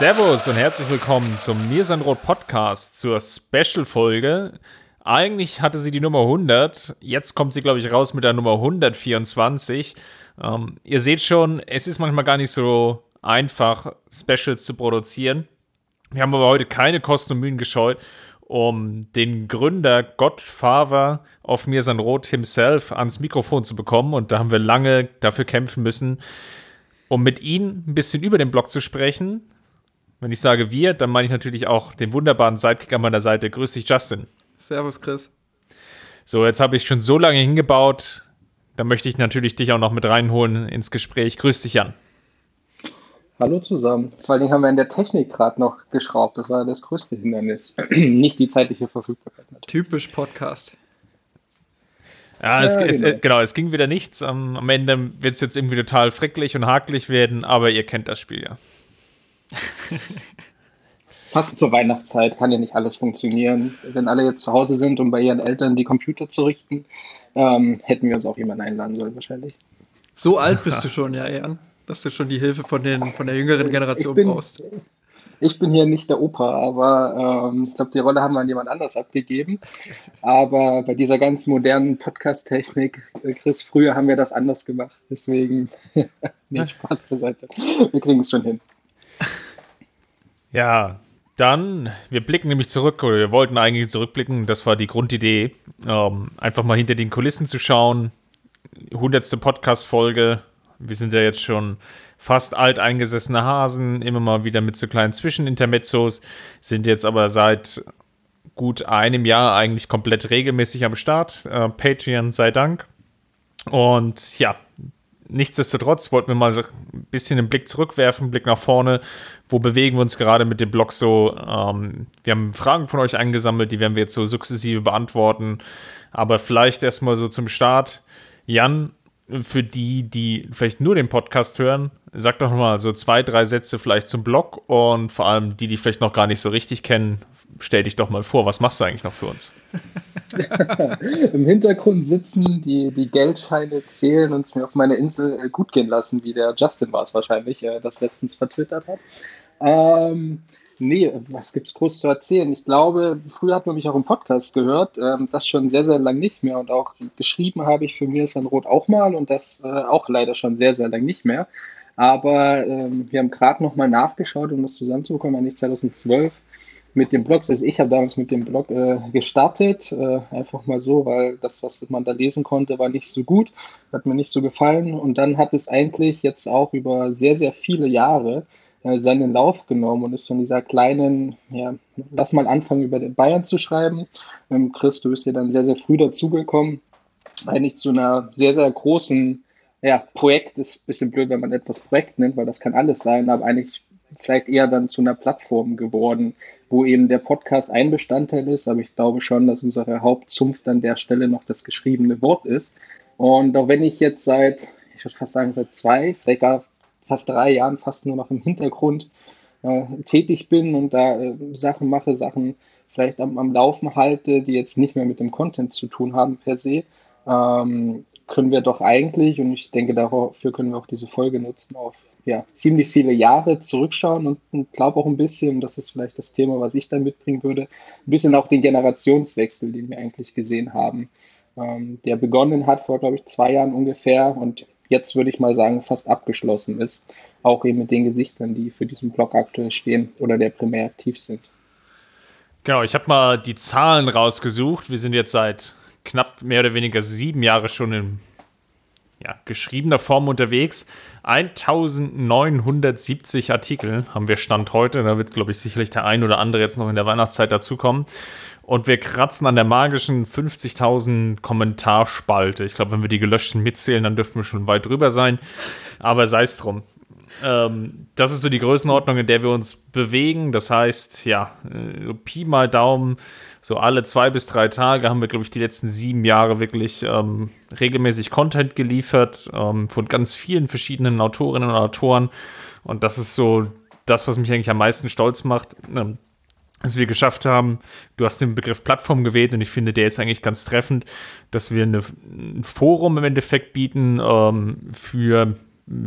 Servus und herzlich willkommen zum Niersanrot Podcast zur Special-Folge. Eigentlich hatte sie die Nummer 100, jetzt kommt sie, glaube ich, raus mit der Nummer 124. Ähm, ihr seht schon, es ist manchmal gar nicht so einfach, Specials zu produzieren. Wir haben aber heute keine Kosten und Mühen gescheut, um den Gründer Godfather of Mirsanrot himself ans Mikrofon zu bekommen. Und da haben wir lange dafür kämpfen müssen, um mit ihm ein bisschen über den Blog zu sprechen, wenn ich sage wir, dann meine ich natürlich auch den wunderbaren Sidekick an meiner Seite. Grüß dich, Justin. Servus, Chris. So, jetzt habe ich schon so lange hingebaut. Da möchte ich natürlich dich auch noch mit reinholen ins Gespräch. Grüß dich, Jan. Hallo zusammen. Vor allem haben wir in der Technik gerade noch geschraubt. Das war das größte Hindernis. Nicht die zeitliche Verfügbarkeit. Natürlich. Typisch Podcast. Ja, es, ja genau. Es, genau. es ging wieder nichts. Am, am Ende wird es jetzt irgendwie total fricklich und hakelig werden, aber ihr kennt das Spiel ja. Passend zur Weihnachtszeit kann ja nicht alles funktionieren. Wenn alle jetzt zu Hause sind, um bei ihren Eltern die Computer zu richten, ähm, hätten wir uns auch jemanden einladen sollen, wahrscheinlich. So alt bist du schon, ja, Jan, dass du schon die Hilfe von, den, von der jüngeren Generation bin, brauchst. Ich bin hier nicht der Opa, aber ähm, ich glaube, die Rolle haben wir an jemand anders abgegeben. Aber bei dieser ganz modernen Podcast-Technik, äh, Chris, früher haben wir das anders gemacht. Deswegen, nee, Spaß beiseite. Wir kriegen es schon hin. Ja, dann, wir blicken nämlich zurück, oder wir wollten eigentlich zurückblicken, das war die Grundidee, ähm, einfach mal hinter den Kulissen zu schauen. Hundertste Podcast-Folge. Wir sind ja jetzt schon fast alteingesessene Hasen, immer mal wieder mit so kleinen Zwischenintermezzos, sind jetzt aber seit gut einem Jahr eigentlich komplett regelmäßig am Start. Äh, Patreon sei Dank. Und ja, nichtsdestotrotz wollten wir mal ein bisschen den Blick zurückwerfen, Blick nach vorne. Wo bewegen wir uns gerade mit dem Blog so? Ähm, wir haben Fragen von euch eingesammelt, die werden wir jetzt so sukzessive beantworten. Aber vielleicht erstmal so zum Start. Jan, für die, die vielleicht nur den Podcast hören, sag doch mal so zwei, drei Sätze vielleicht zum Blog und vor allem die, die vielleicht noch gar nicht so richtig kennen, stell dich doch mal vor, was machst du eigentlich noch für uns? Im Hintergrund sitzen, die, die Geldscheine zählen und es mir auf meiner Insel äh, gut gehen lassen, wie der Justin war es wahrscheinlich, äh, das letztens vertwittert hat. Ähm, nee, was gibt's groß zu erzählen? Ich glaube, früher hat man mich auch im Podcast gehört, ähm, das schon sehr, sehr lang nicht mehr und auch geschrieben habe ich für mir ist ein Rot auch mal und das äh, auch leider schon sehr, sehr lang nicht mehr. Aber ähm, wir haben gerade nochmal nachgeschaut, um das zusammenzubekommen, eigentlich 2012 mit dem Blog. Also ich habe damals mit dem Blog äh, gestartet, äh, einfach mal so, weil das, was man da lesen konnte, war nicht so gut, hat mir nicht so gefallen. Und dann hat es eigentlich jetzt auch über sehr, sehr viele Jahre seinen Lauf genommen und ist von dieser kleinen, ja, lass mal anfangen, über den Bayern zu schreiben. Ähm, Chris, du bist ja dann sehr, sehr früh dazugekommen, eigentlich zu einer sehr, sehr großen ja, Projekt ist ein bisschen blöd, wenn man etwas Projekt nennt, weil das kann alles sein, aber eigentlich vielleicht eher dann zu einer Plattform geworden, wo eben der Podcast ein Bestandteil ist, aber ich glaube schon, dass unsere Hauptzunft an der Stelle noch das geschriebene Wort ist. Und auch wenn ich jetzt seit, ich würde fast sagen, seit zwei, vielleicht gar fast drei Jahren fast nur noch im Hintergrund äh, tätig bin und da äh, Sachen mache, Sachen vielleicht am, am Laufen halte, die jetzt nicht mehr mit dem Content zu tun haben per se, ähm, können wir doch eigentlich, und ich denke, dafür können wir auch diese Folge nutzen, auf ja, ziemlich viele Jahre zurückschauen und, und glaube auch ein bisschen, das ist vielleicht das Thema, was ich dann mitbringen würde, ein bisschen auch den Generationswechsel, den wir eigentlich gesehen haben, ähm, der begonnen hat vor, glaube ich, zwei Jahren ungefähr und jetzt würde ich mal sagen, fast abgeschlossen ist. Auch eben mit den Gesichtern, die für diesen Blog aktuell stehen oder der primär aktiv sind. Genau, ich habe mal die Zahlen rausgesucht. Wir sind jetzt seit knapp mehr oder weniger sieben Jahre schon in ja, geschriebener Form unterwegs. 1970 Artikel haben wir Stand heute. Da wird, glaube ich, sicherlich der ein oder andere jetzt noch in der Weihnachtszeit dazukommen. Und wir kratzen an der magischen 50.000 Kommentarspalte. Ich glaube, wenn wir die gelöschten mitzählen, dann dürfen wir schon weit drüber sein. Aber sei es drum. ähm, das ist so die Größenordnung, in der wir uns bewegen. Das heißt, ja, äh, Pi mal Daumen, so alle zwei bis drei Tage haben wir, glaube ich, die letzten sieben Jahre wirklich ähm, regelmäßig Content geliefert ähm, von ganz vielen verschiedenen Autorinnen und Autoren. Und das ist so das, was mich eigentlich am meisten stolz macht. Ähm, dass wir geschafft haben, du hast den Begriff Plattform gewählt und ich finde, der ist eigentlich ganz treffend, dass wir eine, ein Forum im Endeffekt bieten ähm, für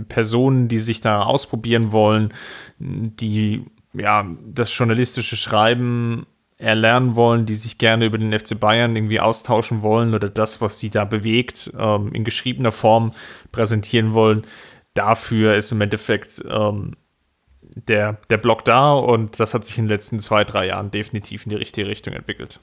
Personen, die sich da ausprobieren wollen, die ja das journalistische Schreiben erlernen wollen, die sich gerne über den FC Bayern irgendwie austauschen wollen oder das, was sie da bewegt, ähm, in geschriebener Form präsentieren wollen. Dafür ist im Endeffekt ähm, der, der Blog da und das hat sich in den letzten zwei, drei Jahren definitiv in die richtige Richtung entwickelt.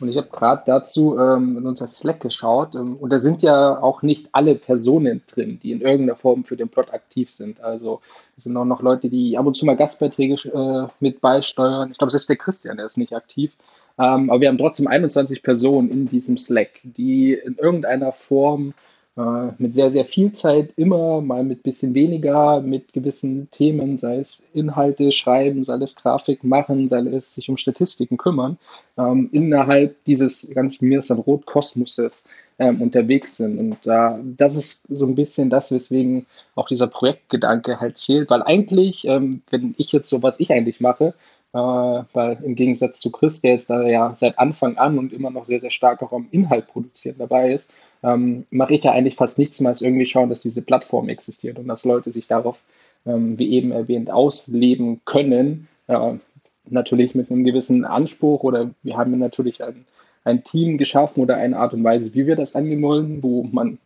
Und ich habe gerade dazu ähm, in unser Slack geschaut ähm, und da sind ja auch nicht alle Personen drin, die in irgendeiner Form für den Plot aktiv sind. Also es sind auch noch Leute, die ab und zu mal Gastbeiträge äh, mit beisteuern. Ich glaube, selbst der Christian, der ist nicht aktiv. Ähm, aber wir haben trotzdem 21 Personen in diesem Slack, die in irgendeiner Form mit sehr, sehr viel Zeit immer, mal mit bisschen weniger, mit gewissen Themen, sei es Inhalte schreiben, sei es Grafik machen, sei es sich um Statistiken kümmern, ähm, innerhalb dieses ganzen Mirsan Rot Kosmoses ähm, unterwegs sind. Und äh, das ist so ein bisschen das, weswegen auch dieser Projektgedanke halt zählt, weil eigentlich, ähm, wenn ich jetzt so, was ich eigentlich mache, äh, weil im Gegensatz zu Chris, der jetzt da ja seit Anfang an und immer noch sehr, sehr stark auch am Inhalt produzieren dabei ist, ähm, mache ich ja eigentlich fast nichts mehr als irgendwie schauen, dass diese Plattform existiert und dass Leute sich darauf, ähm, wie eben erwähnt, ausleben können. Äh, natürlich mit einem gewissen Anspruch oder wir haben natürlich ein, ein Team geschaffen oder eine Art und Weise, wie wir das angehen wollen, wo man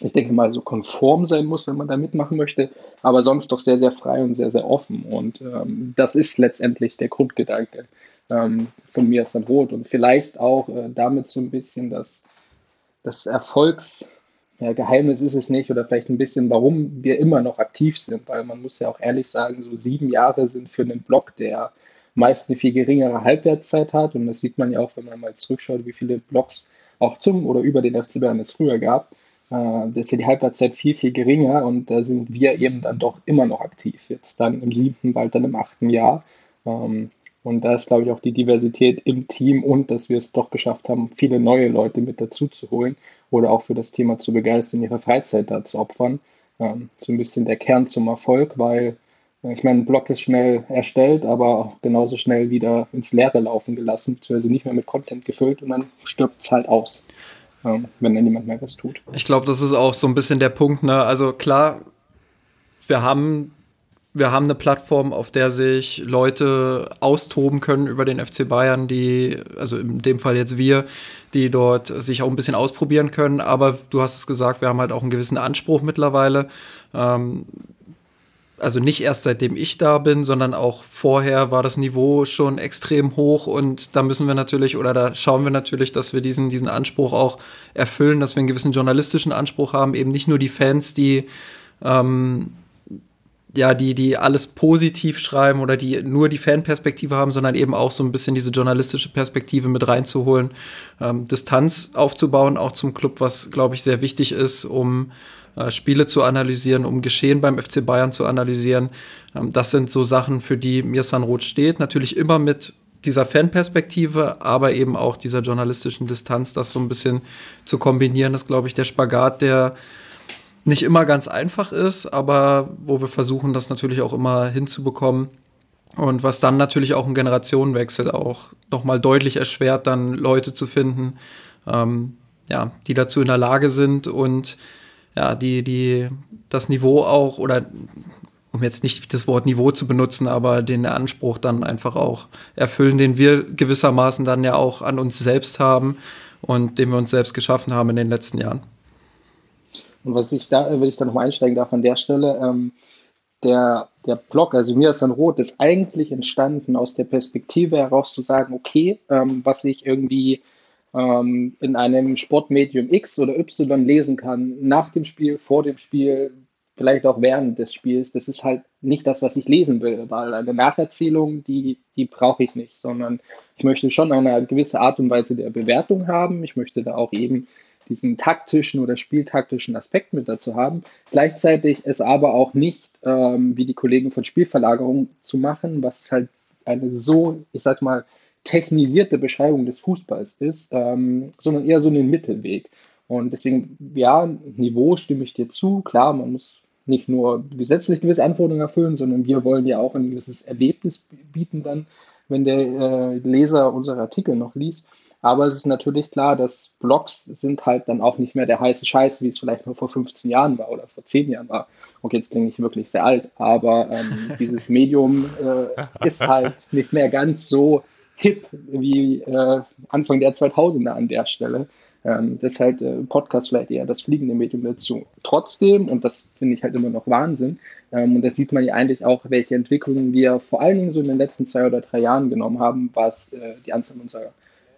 ich denke mal, so konform sein muss, wenn man da mitmachen möchte, aber sonst doch sehr, sehr frei und sehr, sehr offen. Und ähm, das ist letztendlich der Grundgedanke ähm, von mir ist dann rot. Und vielleicht auch äh, damit so ein bisschen das, das Erfolgs, ja, Geheimnis ist es nicht oder vielleicht ein bisschen, warum wir immer noch aktiv sind, weil man muss ja auch ehrlich sagen, so sieben Jahre sind für einen Blog, der meist eine viel geringere Halbwertszeit hat. Und das sieht man ja auch, wenn man mal zurückschaut, wie viele Blogs auch zum oder über den FC Bayern es früher gab da ist ja die Halbwertszeit viel, viel geringer und da sind wir eben dann doch immer noch aktiv. Jetzt dann im siebten, bald dann im achten Jahr. Ähm, und da ist, glaube ich, auch die Diversität im Team und dass wir es doch geschafft haben, viele neue Leute mit dazu zu holen oder auch für das Thema zu begeistern, ihre Freizeit da zu opfern. Ähm, so ein bisschen der Kern zum Erfolg, weil äh, ich meine, ein Blog ist schnell erstellt, aber auch genauso schnell wieder ins Leere laufen gelassen, beziehungsweise nicht mehr mit Content gefüllt und dann stirbt es halt aus wenn dann niemand mehr was tut. Ich glaube, das ist auch so ein bisschen der Punkt. Ne? Also klar, wir haben, wir haben eine Plattform, auf der sich Leute austoben können über den FC Bayern, die, also in dem Fall jetzt wir, die dort sich auch ein bisschen ausprobieren können. Aber du hast es gesagt, wir haben halt auch einen gewissen Anspruch mittlerweile. Ähm, also nicht erst seitdem ich da bin, sondern auch vorher war das Niveau schon extrem hoch und da müssen wir natürlich oder da schauen wir natürlich, dass wir diesen, diesen Anspruch auch erfüllen, dass wir einen gewissen journalistischen Anspruch haben, eben nicht nur die Fans, die ähm, ja, die, die alles positiv schreiben oder die nur die Fanperspektive haben, sondern eben auch so ein bisschen diese journalistische Perspektive mit reinzuholen, ähm, Distanz aufzubauen, auch zum Club, was, glaube ich, sehr wichtig ist, um äh, Spiele zu analysieren, um Geschehen beim FC Bayern zu analysieren. Ähm, das sind so Sachen, für die Mirsan Roth steht. Natürlich immer mit dieser Fanperspektive, aber eben auch dieser journalistischen Distanz, das so ein bisschen zu kombinieren, ist, glaube ich, der Spagat, der nicht immer ganz einfach ist, aber wo wir versuchen, das natürlich auch immer hinzubekommen. Und was dann natürlich auch einen Generationenwechsel auch nochmal deutlich erschwert, dann Leute zu finden, ähm, ja, die dazu in der Lage sind und ja, die, die das Niveau auch oder um jetzt nicht das Wort Niveau zu benutzen, aber den Anspruch dann einfach auch erfüllen, den wir gewissermaßen dann ja auch an uns selbst haben und den wir uns selbst geschaffen haben in den letzten Jahren. Und was ich da, wenn ich da nochmal einsteigen darf an der Stelle, ähm, der, der Blog, also mir ist dann rot, ist eigentlich entstanden aus der Perspektive heraus zu sagen, okay, ähm, was ich irgendwie ähm, in einem Sportmedium X oder Y lesen kann, nach dem Spiel, vor dem Spiel, vielleicht auch während des Spiels, das ist halt nicht das, was ich lesen will, weil eine Nacherzählung, die, die brauche ich nicht, sondern ich möchte schon eine gewisse Art und Weise der Bewertung haben. Ich möchte da auch eben diesen taktischen oder spieltaktischen Aspekt mit dazu haben. Gleichzeitig es aber auch nicht, ähm, wie die Kollegen von Spielverlagerung zu machen, was halt eine so, ich sag mal, technisierte Beschreibung des Fußballs ist, ähm, sondern eher so einen Mittelweg. Und deswegen, ja, Niveau stimme ich dir zu. Klar, man muss nicht nur gesetzlich gewisse Anforderungen erfüllen, sondern wir wollen ja auch ein gewisses Erlebnis bieten dann, wenn der äh, Leser unsere Artikel noch liest. Aber es ist natürlich klar, dass Blogs sind halt dann auch nicht mehr der heiße Scheiß, wie es vielleicht nur vor 15 Jahren war oder vor 10 Jahren war. Okay, jetzt klinge ich wirklich sehr alt, aber ähm, dieses Medium äh, ist halt nicht mehr ganz so hip wie äh, Anfang der 2000er an der Stelle. Ähm, das ist halt äh, Podcast vielleicht eher das fliegende Medium dazu. Trotzdem, und das finde ich halt immer noch Wahnsinn, ähm, und da sieht man ja eigentlich auch, welche Entwicklungen wir vor allen Dingen so in den letzten zwei oder drei Jahren genommen haben, was äh, die Anzahl unserer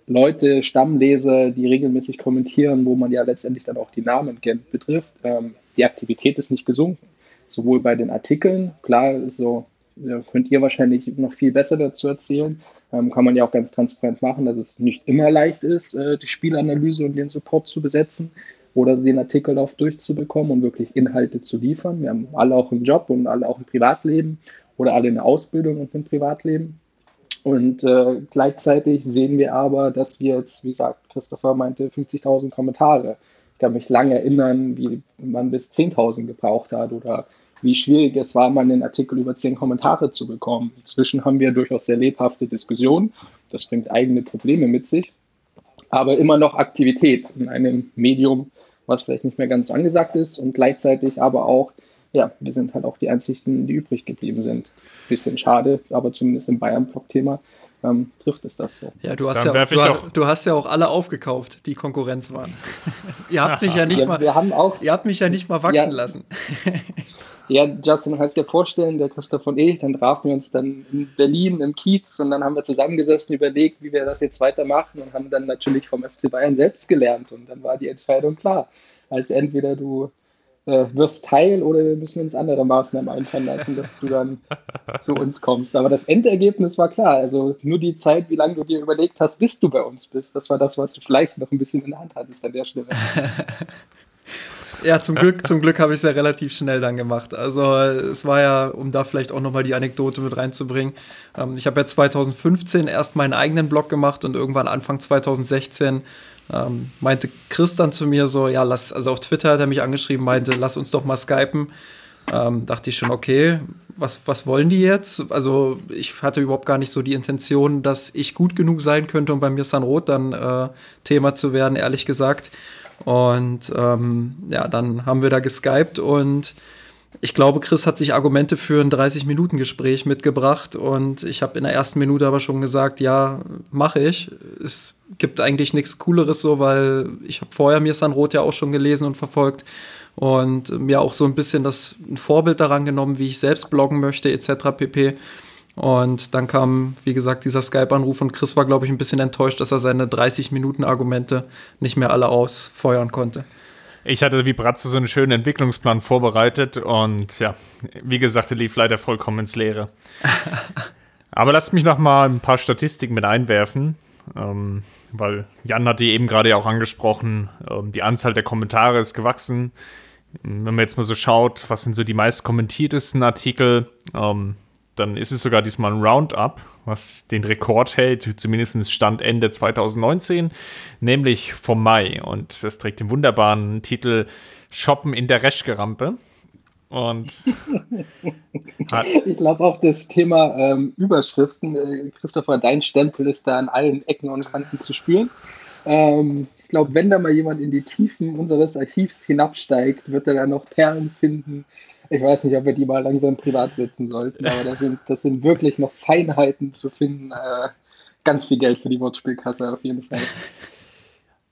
Leute, Stammleser, die regelmäßig kommentieren, wo man ja letztendlich dann auch die Namen kennt, betrifft. Ähm, die Aktivität ist nicht gesunken. Sowohl bei den Artikeln, klar, so ja, könnt ihr wahrscheinlich noch viel besser dazu erzählen. Ähm, kann man ja auch ganz transparent machen, dass es nicht immer leicht ist, äh, die Spielanalyse und den Support zu besetzen oder den Artikellauf durchzubekommen und wirklich Inhalte zu liefern. Wir haben alle auch einen Job und alle auch ein Privatleben oder alle eine Ausbildung und ein Privatleben. Und äh, gleichzeitig sehen wir aber, dass wir jetzt, wie gesagt, Christopher meinte, 50.000 Kommentare. Ich kann mich lange erinnern, wie man bis 10.000 gebraucht hat oder wie schwierig es war, mal einen Artikel über 10 Kommentare zu bekommen. Inzwischen haben wir durchaus sehr lebhafte Diskussionen. Das bringt eigene Probleme mit sich. Aber immer noch Aktivität in einem Medium, was vielleicht nicht mehr ganz so angesagt ist und gleichzeitig aber auch ja, wir sind halt auch die einzigen, die übrig geblieben sind. Bisschen schade, aber zumindest im Bayern-Block-Thema ähm, trifft es das so. Ja, du hast ja, du, du, hast ja auch alle aufgekauft, die Konkurrenz waren. ihr habt mich ja nicht ja, mal, wir haben auch, ihr habt mich ja nicht mal wachsen ja, lassen. ja, Justin, kannst dir vorstellen, der Christoph und ich, dann trafen wir uns dann in Berlin im Kiez und dann haben wir zusammengesessen, überlegt, wie wir das jetzt weitermachen und haben dann natürlich vom FC Bayern selbst gelernt und dann war die Entscheidung klar. Also entweder du äh, wirst Teil oder wir müssen uns andere Maßnahmen einfallen lassen, dass du dann zu uns kommst. Aber das Endergebnis war klar. Also nur die Zeit, wie lange du dir überlegt hast, bis du bei uns bist, das war das, was du vielleicht noch ein bisschen in der Hand hattest an der Stelle. Ja, zum Glück, zum Glück habe ich es ja relativ schnell dann gemacht. Also es war ja, um da vielleicht auch nochmal die Anekdote mit reinzubringen. Ähm, ich habe ja 2015 erst meinen eigenen Blog gemacht und irgendwann Anfang 2016 ähm, meinte Chris dann zu mir so, ja, lass, also auf Twitter hat er mich angeschrieben, meinte, lass uns doch mal skypen. Ähm, dachte ich schon, okay, was, was wollen die jetzt? Also ich hatte überhaupt gar nicht so die Intention, dass ich gut genug sein könnte, um bei mir San Rot dann äh, Thema zu werden, ehrlich gesagt. Und ähm, ja, dann haben wir da geskypt und ich glaube, Chris hat sich Argumente für ein 30-Minuten-Gespräch mitgebracht und ich habe in der ersten Minute aber schon gesagt, ja, mache ich. Es gibt eigentlich nichts Cooleres so, weil ich habe vorher mir San Roth ja auch schon gelesen und verfolgt und mir auch so ein bisschen das ein Vorbild daran genommen, wie ich selbst bloggen möchte etc. pp. Und dann kam, wie gesagt, dieser Skype-Anruf und Chris war, glaube ich, ein bisschen enttäuscht, dass er seine 30-Minuten-Argumente nicht mehr alle ausfeuern konnte. Ich hatte wie Bratze so einen schönen Entwicklungsplan vorbereitet und ja, wie gesagt, er lief leider vollkommen ins Leere. Aber lasst mich noch mal ein paar Statistiken mit einwerfen, ähm, weil Jan hat die eben gerade ja auch angesprochen. Ähm, die Anzahl der Kommentare ist gewachsen. Wenn man jetzt mal so schaut, was sind so die meist kommentiertesten Artikel, ähm, dann ist es sogar diesmal ein Roundup, was den Rekord hält, zumindest Stand Ende 2019, nämlich vom Mai. Und das trägt den wunderbaren Titel Shoppen in der Reschgerampe. Und ich glaube auch das Thema ähm, Überschriften, äh, Christopher, dein Stempel ist da an allen Ecken und Kanten zu spüren. Ähm, ich glaube, wenn da mal jemand in die Tiefen unseres Archivs hinabsteigt, wird er da noch Perlen finden, ich weiß nicht, ob wir die mal langsam privat setzen sollten, aber das sind, das sind wirklich noch Feinheiten zu finden. Äh, ganz viel Geld für die Wortspielkasse auf jeden Fall.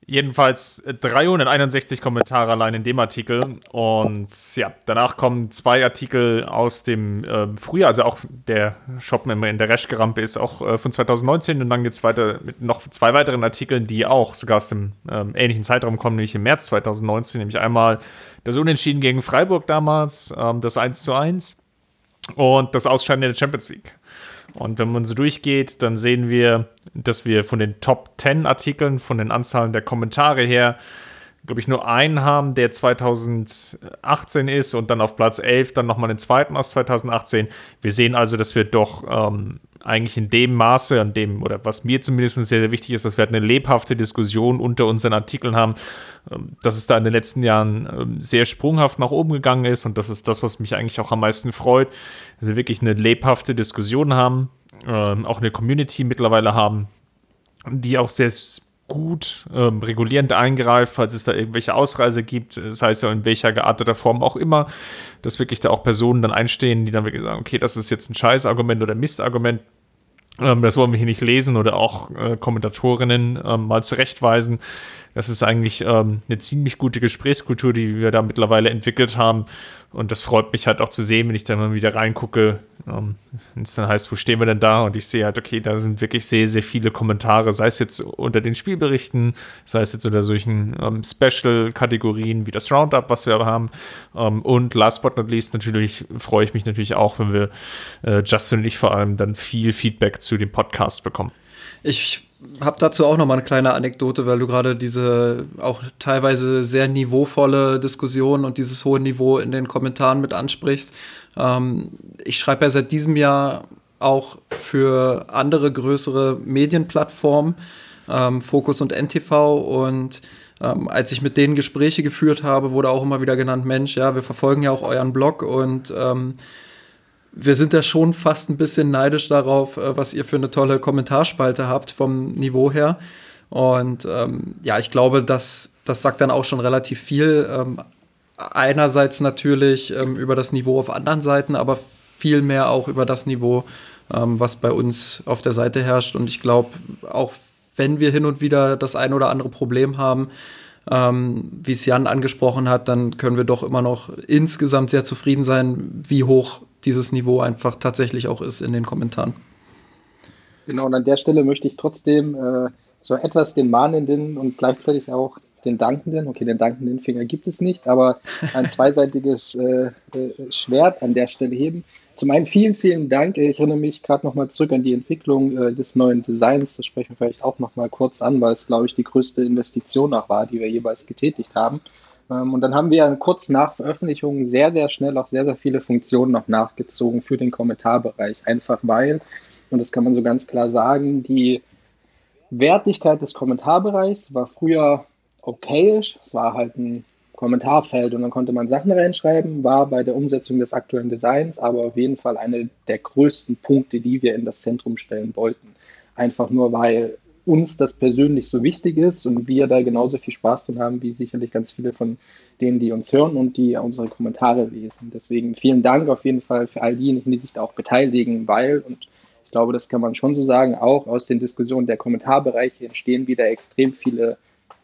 Jedenfalls 361 Kommentare allein in dem Artikel. Und ja, danach kommen zwei Artikel aus dem äh, Frühjahr. Also auch der Shop in der Reschgerampe ist auch äh, von 2019. Und dann geht es weiter mit noch zwei weiteren Artikeln, die auch sogar aus dem äh, ähnlichen Zeitraum kommen, nämlich im März 2019. Nämlich einmal das Unentschieden gegen Freiburg damals, ähm, das 1 zu 1 und das Ausscheiden in der Champions League. Und wenn man so durchgeht, dann sehen wir, dass wir von den Top 10 Artikeln, von den Anzahlen der Kommentare her, glaube ich, nur einen haben, der 2018 ist und dann auf Platz 11 dann nochmal den zweiten aus 2018. Wir sehen also, dass wir doch ähm, eigentlich in dem Maße, an dem, oder was mir zumindest sehr, sehr wichtig ist, dass wir halt eine lebhafte Diskussion unter unseren Artikeln haben, ähm, dass es da in den letzten Jahren ähm, sehr sprunghaft nach oben gegangen ist und das ist das, was mich eigentlich auch am meisten freut, dass wir wirklich eine lebhafte Diskussion haben, ähm, auch eine Community mittlerweile haben, die auch sehr gut ähm, regulierend eingreift, falls es da irgendwelche Ausreise gibt, das heißt ja in welcher gearteter Form auch immer, dass wirklich da auch Personen dann einstehen, die dann wirklich sagen, okay, das ist jetzt ein Scheißargument oder Mistargument, ähm, das wollen wir hier nicht lesen oder auch äh, Kommentatorinnen ähm, mal zurechtweisen. Das ist eigentlich ähm, eine ziemlich gute Gesprächskultur, die wir da mittlerweile entwickelt haben. Und das freut mich halt auch zu sehen, wenn ich da mal wieder reingucke, ähm, wenn es dann heißt, wo stehen wir denn da? Und ich sehe halt, okay, da sind wirklich sehr, sehr viele Kommentare, sei es jetzt unter den Spielberichten, sei es jetzt unter solchen ähm, Special-Kategorien wie das Roundup, was wir haben. Ähm, und last but not least natürlich freue ich mich natürlich auch, wenn wir, äh, Justin und ich vor allem, dann viel Feedback zu dem Podcast bekommen. Ich habe dazu auch noch mal eine kleine Anekdote, weil du gerade diese auch teilweise sehr niveauvolle Diskussion und dieses hohe Niveau in den Kommentaren mit ansprichst. Ähm, ich schreibe ja seit diesem Jahr auch für andere größere Medienplattformen, ähm, Focus und NTV und ähm, als ich mit denen Gespräche geführt habe, wurde auch immer wieder genannt, Mensch, ja, wir verfolgen ja auch euren Blog und ähm, wir sind da schon fast ein bisschen neidisch darauf, äh, was ihr für eine tolle Kommentarspalte habt vom Niveau her. Und ähm, ja, ich glaube, das, das sagt dann auch schon relativ viel. Ähm, einerseits natürlich ähm, über das Niveau auf anderen Seiten, aber viel mehr auch über das Niveau, ähm, was bei uns auf der Seite herrscht. Und ich glaube, auch wenn wir hin und wieder das ein oder andere Problem haben, ähm, wie es Jan angesprochen hat, dann können wir doch immer noch insgesamt sehr zufrieden sein, wie hoch dieses Niveau einfach tatsächlich auch ist in den Kommentaren. Genau, und an der Stelle möchte ich trotzdem äh, so etwas den Mahnenden und gleichzeitig auch den Dankenden, okay, den dankenden Finger gibt es nicht, aber ein zweiseitiges äh, äh, Schwert an der Stelle heben. Zum einen vielen, vielen Dank. Ich erinnere mich gerade nochmal zurück an die Entwicklung äh, des neuen Designs. Das sprechen wir vielleicht auch nochmal kurz an, weil es, glaube ich, die größte Investition auch war, die wir jeweils getätigt haben. Ähm, und dann haben wir kurz nach Veröffentlichung sehr, sehr schnell auch sehr, sehr viele Funktionen noch nachgezogen für den Kommentarbereich. Einfach weil, und das kann man so ganz klar sagen, die Wertigkeit des Kommentarbereichs war früher okayisch. Es war halt ein Kommentarfeld und dann konnte man Sachen reinschreiben, war bei der Umsetzung des aktuellen Designs aber auf jeden Fall eine der größten Punkte, die wir in das Zentrum stellen wollten. Einfach nur, weil uns das persönlich so wichtig ist und wir da genauso viel Spaß dran haben, wie sicherlich ganz viele von denen, die uns hören und die unsere Kommentare lesen. Deswegen vielen Dank auf jeden Fall für all diejenigen, die sich da auch beteiligen, weil, und ich glaube, das kann man schon so sagen, auch aus den Diskussionen der Kommentarbereiche entstehen wieder extrem viele,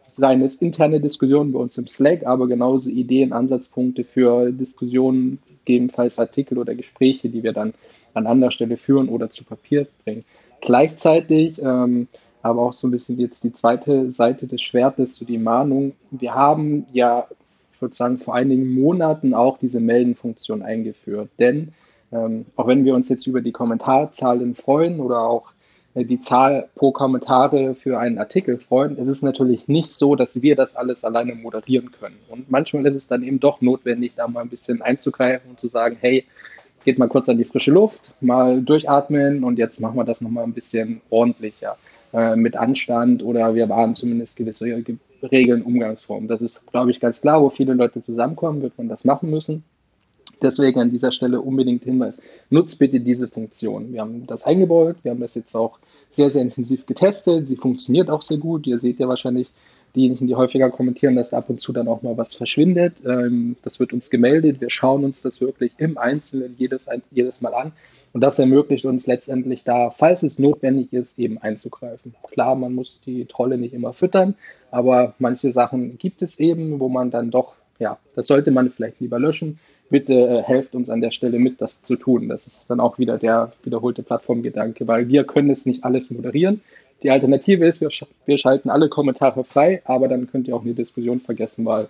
seien es interne Diskussionen bei uns im Slack, aber genauso Ideen, Ansatzpunkte für Diskussionen, gegebenenfalls Artikel oder Gespräche, die wir dann an anderer Stelle führen oder zu Papier bringen. Gleichzeitig ähm, aber auch so ein bisschen jetzt die zweite Seite des Schwertes, so die Mahnung. Wir haben ja, ich würde sagen, vor einigen Monaten auch diese Meldenfunktion eingeführt. Denn ähm, auch wenn wir uns jetzt über die Kommentarzahlen freuen oder auch äh, die Zahl pro Kommentare für einen Artikel freuen, ist es natürlich nicht so, dass wir das alles alleine moderieren können. Und manchmal ist es dann eben doch notwendig, da mal ein bisschen einzugreifen und zu sagen, hey, geht mal kurz an die frische Luft, mal durchatmen und jetzt machen wir das nochmal ein bisschen ordentlicher. Äh, mit Anstand oder wir wahren zumindest gewisse Regeln, Umgangsformen. Das ist, glaube ich, ganz klar, wo viele Leute zusammenkommen, wird man das machen müssen. Deswegen an dieser Stelle unbedingt Hinweis, nutzt bitte diese Funktion. Wir haben das eingebaut, wir haben das jetzt auch sehr, sehr intensiv getestet. Sie funktioniert auch sehr gut. Ihr seht ja wahrscheinlich diejenigen, die häufiger kommentieren, dass ab und zu dann auch mal was verschwindet. Ähm, das wird uns gemeldet. Wir schauen uns das wirklich im Einzelnen jedes, jedes Mal an. Und das ermöglicht uns letztendlich da, falls es notwendig ist, eben einzugreifen. Klar, man muss die Trolle nicht immer füttern, aber manche Sachen gibt es eben, wo man dann doch, ja, das sollte man vielleicht lieber löschen. Bitte äh, helft uns an der Stelle mit, das zu tun. Das ist dann auch wieder der wiederholte Plattformgedanke, weil wir können es nicht alles moderieren. Die Alternative ist, wir, sch wir schalten alle Kommentare frei, aber dann könnt ihr auch eine Diskussion vergessen, weil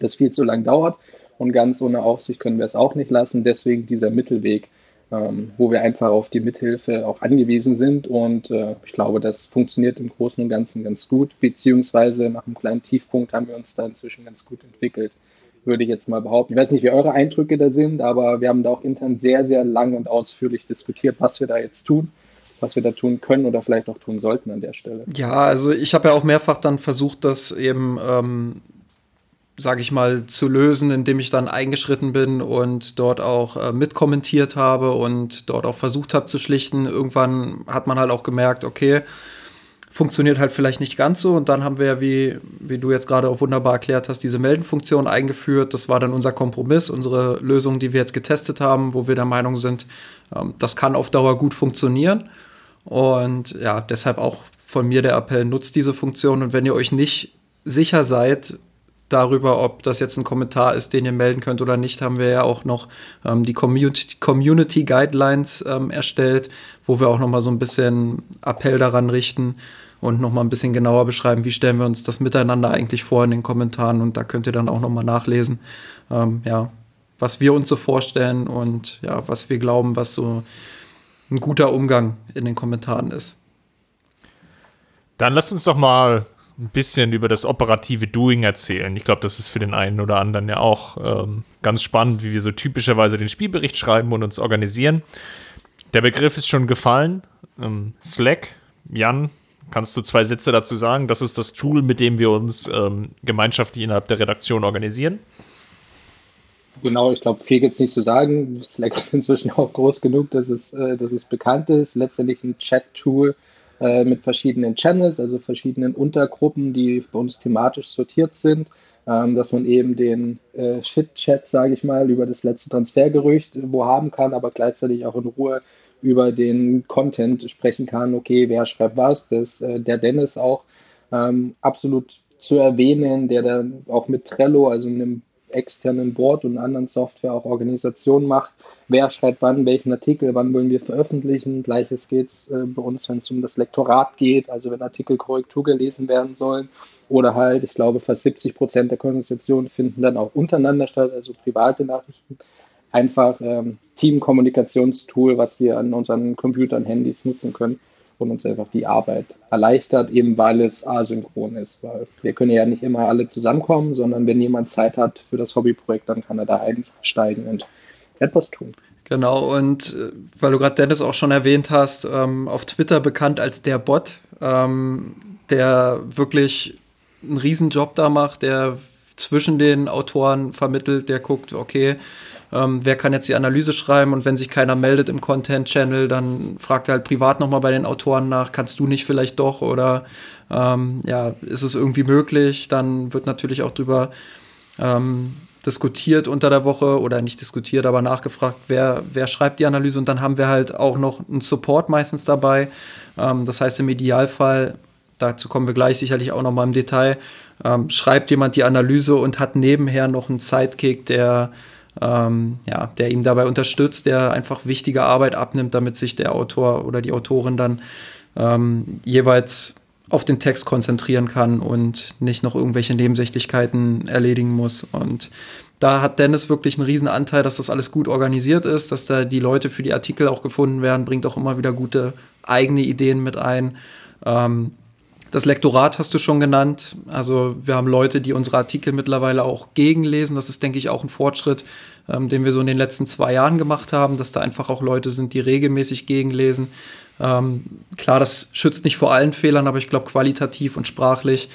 das viel zu lang dauert. Und ganz ohne Aufsicht können wir es auch nicht lassen. Deswegen dieser Mittelweg ähm, wo wir einfach auf die Mithilfe auch angewiesen sind. Und äh, ich glaube, das funktioniert im Großen und Ganzen ganz gut, beziehungsweise nach einem kleinen Tiefpunkt haben wir uns da inzwischen ganz gut entwickelt, würde ich jetzt mal behaupten. Ich weiß nicht, wie eure Eindrücke da sind, aber wir haben da auch intern sehr, sehr lang und ausführlich diskutiert, was wir da jetzt tun was wir da tun können oder vielleicht auch tun sollten an der Stelle. Ja, also ich habe ja auch mehrfach dann versucht, das eben ähm, sage ich mal, zu lösen, indem ich dann eingeschritten bin und dort auch äh, mitkommentiert habe und dort auch versucht habe zu schlichten. Irgendwann hat man halt auch gemerkt, okay, funktioniert halt vielleicht nicht ganz so. Und dann haben wir, wie, wie du jetzt gerade auch wunderbar erklärt hast, diese Meldenfunktion eingeführt. Das war dann unser Kompromiss, unsere Lösung, die wir jetzt getestet haben, wo wir der Meinung sind, ähm, das kann auf Dauer gut funktionieren. Und ja, deshalb auch von mir der Appell, nutzt diese Funktion. Und wenn ihr euch nicht sicher seid, darüber, ob das jetzt ein Kommentar ist, den ihr melden könnt oder nicht, haben wir ja auch noch ähm, die Community, Community Guidelines ähm, erstellt, wo wir auch noch mal so ein bisschen Appell daran richten und noch mal ein bisschen genauer beschreiben, wie stellen wir uns das miteinander eigentlich vor in den Kommentaren und da könnt ihr dann auch noch mal nachlesen, ähm, ja, was wir uns so vorstellen und ja, was wir glauben, was so ein guter Umgang in den Kommentaren ist. Dann lasst uns doch mal ein bisschen über das operative Doing erzählen. Ich glaube, das ist für den einen oder anderen ja auch ähm, ganz spannend, wie wir so typischerweise den Spielbericht schreiben und uns organisieren. Der Begriff ist schon gefallen. Ähm, Slack, Jan, kannst du zwei Sätze dazu sagen? Das ist das Tool, mit dem wir uns ähm, gemeinschaftlich innerhalb der Redaktion organisieren. Genau, ich glaube, viel gibt es nicht zu sagen. Slack ist inzwischen auch groß genug, dass es, äh, dass es bekannt ist. Letztendlich ein Chat-Tool, äh, mit verschiedenen Channels, also verschiedenen Untergruppen, die für uns thematisch sortiert sind, ähm, dass man eben den äh, Shit-Chat, sage ich mal, über das letzte Transfergerücht wo haben kann, aber gleichzeitig auch in Ruhe über den Content sprechen kann. Okay, wer schreibt was? Das, äh, der Dennis auch ähm, absolut zu erwähnen, der dann auch mit Trello, also einem externen Board und anderen Software auch Organisation macht. Wer schreibt wann, welchen Artikel, wann wollen wir veröffentlichen. Gleiches geht es äh, bei uns, wenn es um das Lektorat geht, also wenn Artikel Korrektur gelesen werden sollen. Oder halt, ich glaube, fast 70 Prozent der Konversationen finden dann auch untereinander statt, also private Nachrichten. Einfach ähm, Teamkommunikationstool, was wir an unseren Computern, Handys nutzen können und uns einfach die Arbeit erleichtert, eben weil es asynchron ist. Weil wir können ja nicht immer alle zusammenkommen, sondern wenn jemand Zeit hat für das Hobbyprojekt, dann kann er da einsteigen und etwas tun. Genau, und äh, weil du gerade Dennis auch schon erwähnt hast, ähm, auf Twitter bekannt als der Bot, ähm, der wirklich einen Riesenjob da macht, der zwischen den Autoren vermittelt, der guckt, okay, ähm, wer kann jetzt die Analyse schreiben und wenn sich keiner meldet im Content-Channel, dann fragt er halt privat nochmal bei den Autoren nach, kannst du nicht vielleicht doch oder ähm, ja, ist es irgendwie möglich? Dann wird natürlich auch drüber ähm, diskutiert unter der Woche oder nicht diskutiert, aber nachgefragt, wer, wer schreibt die Analyse und dann haben wir halt auch noch einen Support meistens dabei. Ähm, das heißt im Idealfall, dazu kommen wir gleich sicherlich auch noch mal im Detail, ähm, schreibt jemand die Analyse und hat nebenher noch einen Sidekick, der ähm, ja, der ihm dabei unterstützt, der einfach wichtige Arbeit abnimmt, damit sich der Autor oder die Autorin dann ähm, jeweils auf den Text konzentrieren kann und nicht noch irgendwelche Nebensächlichkeiten erledigen muss. Und da hat Dennis wirklich einen riesen Anteil, dass das alles gut organisiert ist, dass da die Leute für die Artikel auch gefunden werden, bringt auch immer wieder gute eigene Ideen mit ein. Ähm, das Lektorat hast du schon genannt. Also wir haben Leute, die unsere Artikel mittlerweile auch gegenlesen. Das ist, denke ich, auch ein Fortschritt, ähm, den wir so in den letzten zwei Jahren gemacht haben, dass da einfach auch Leute sind, die regelmäßig gegenlesen. Ähm, klar, das schützt nicht vor allen Fehlern, aber ich glaube, qualitativ und sprachlich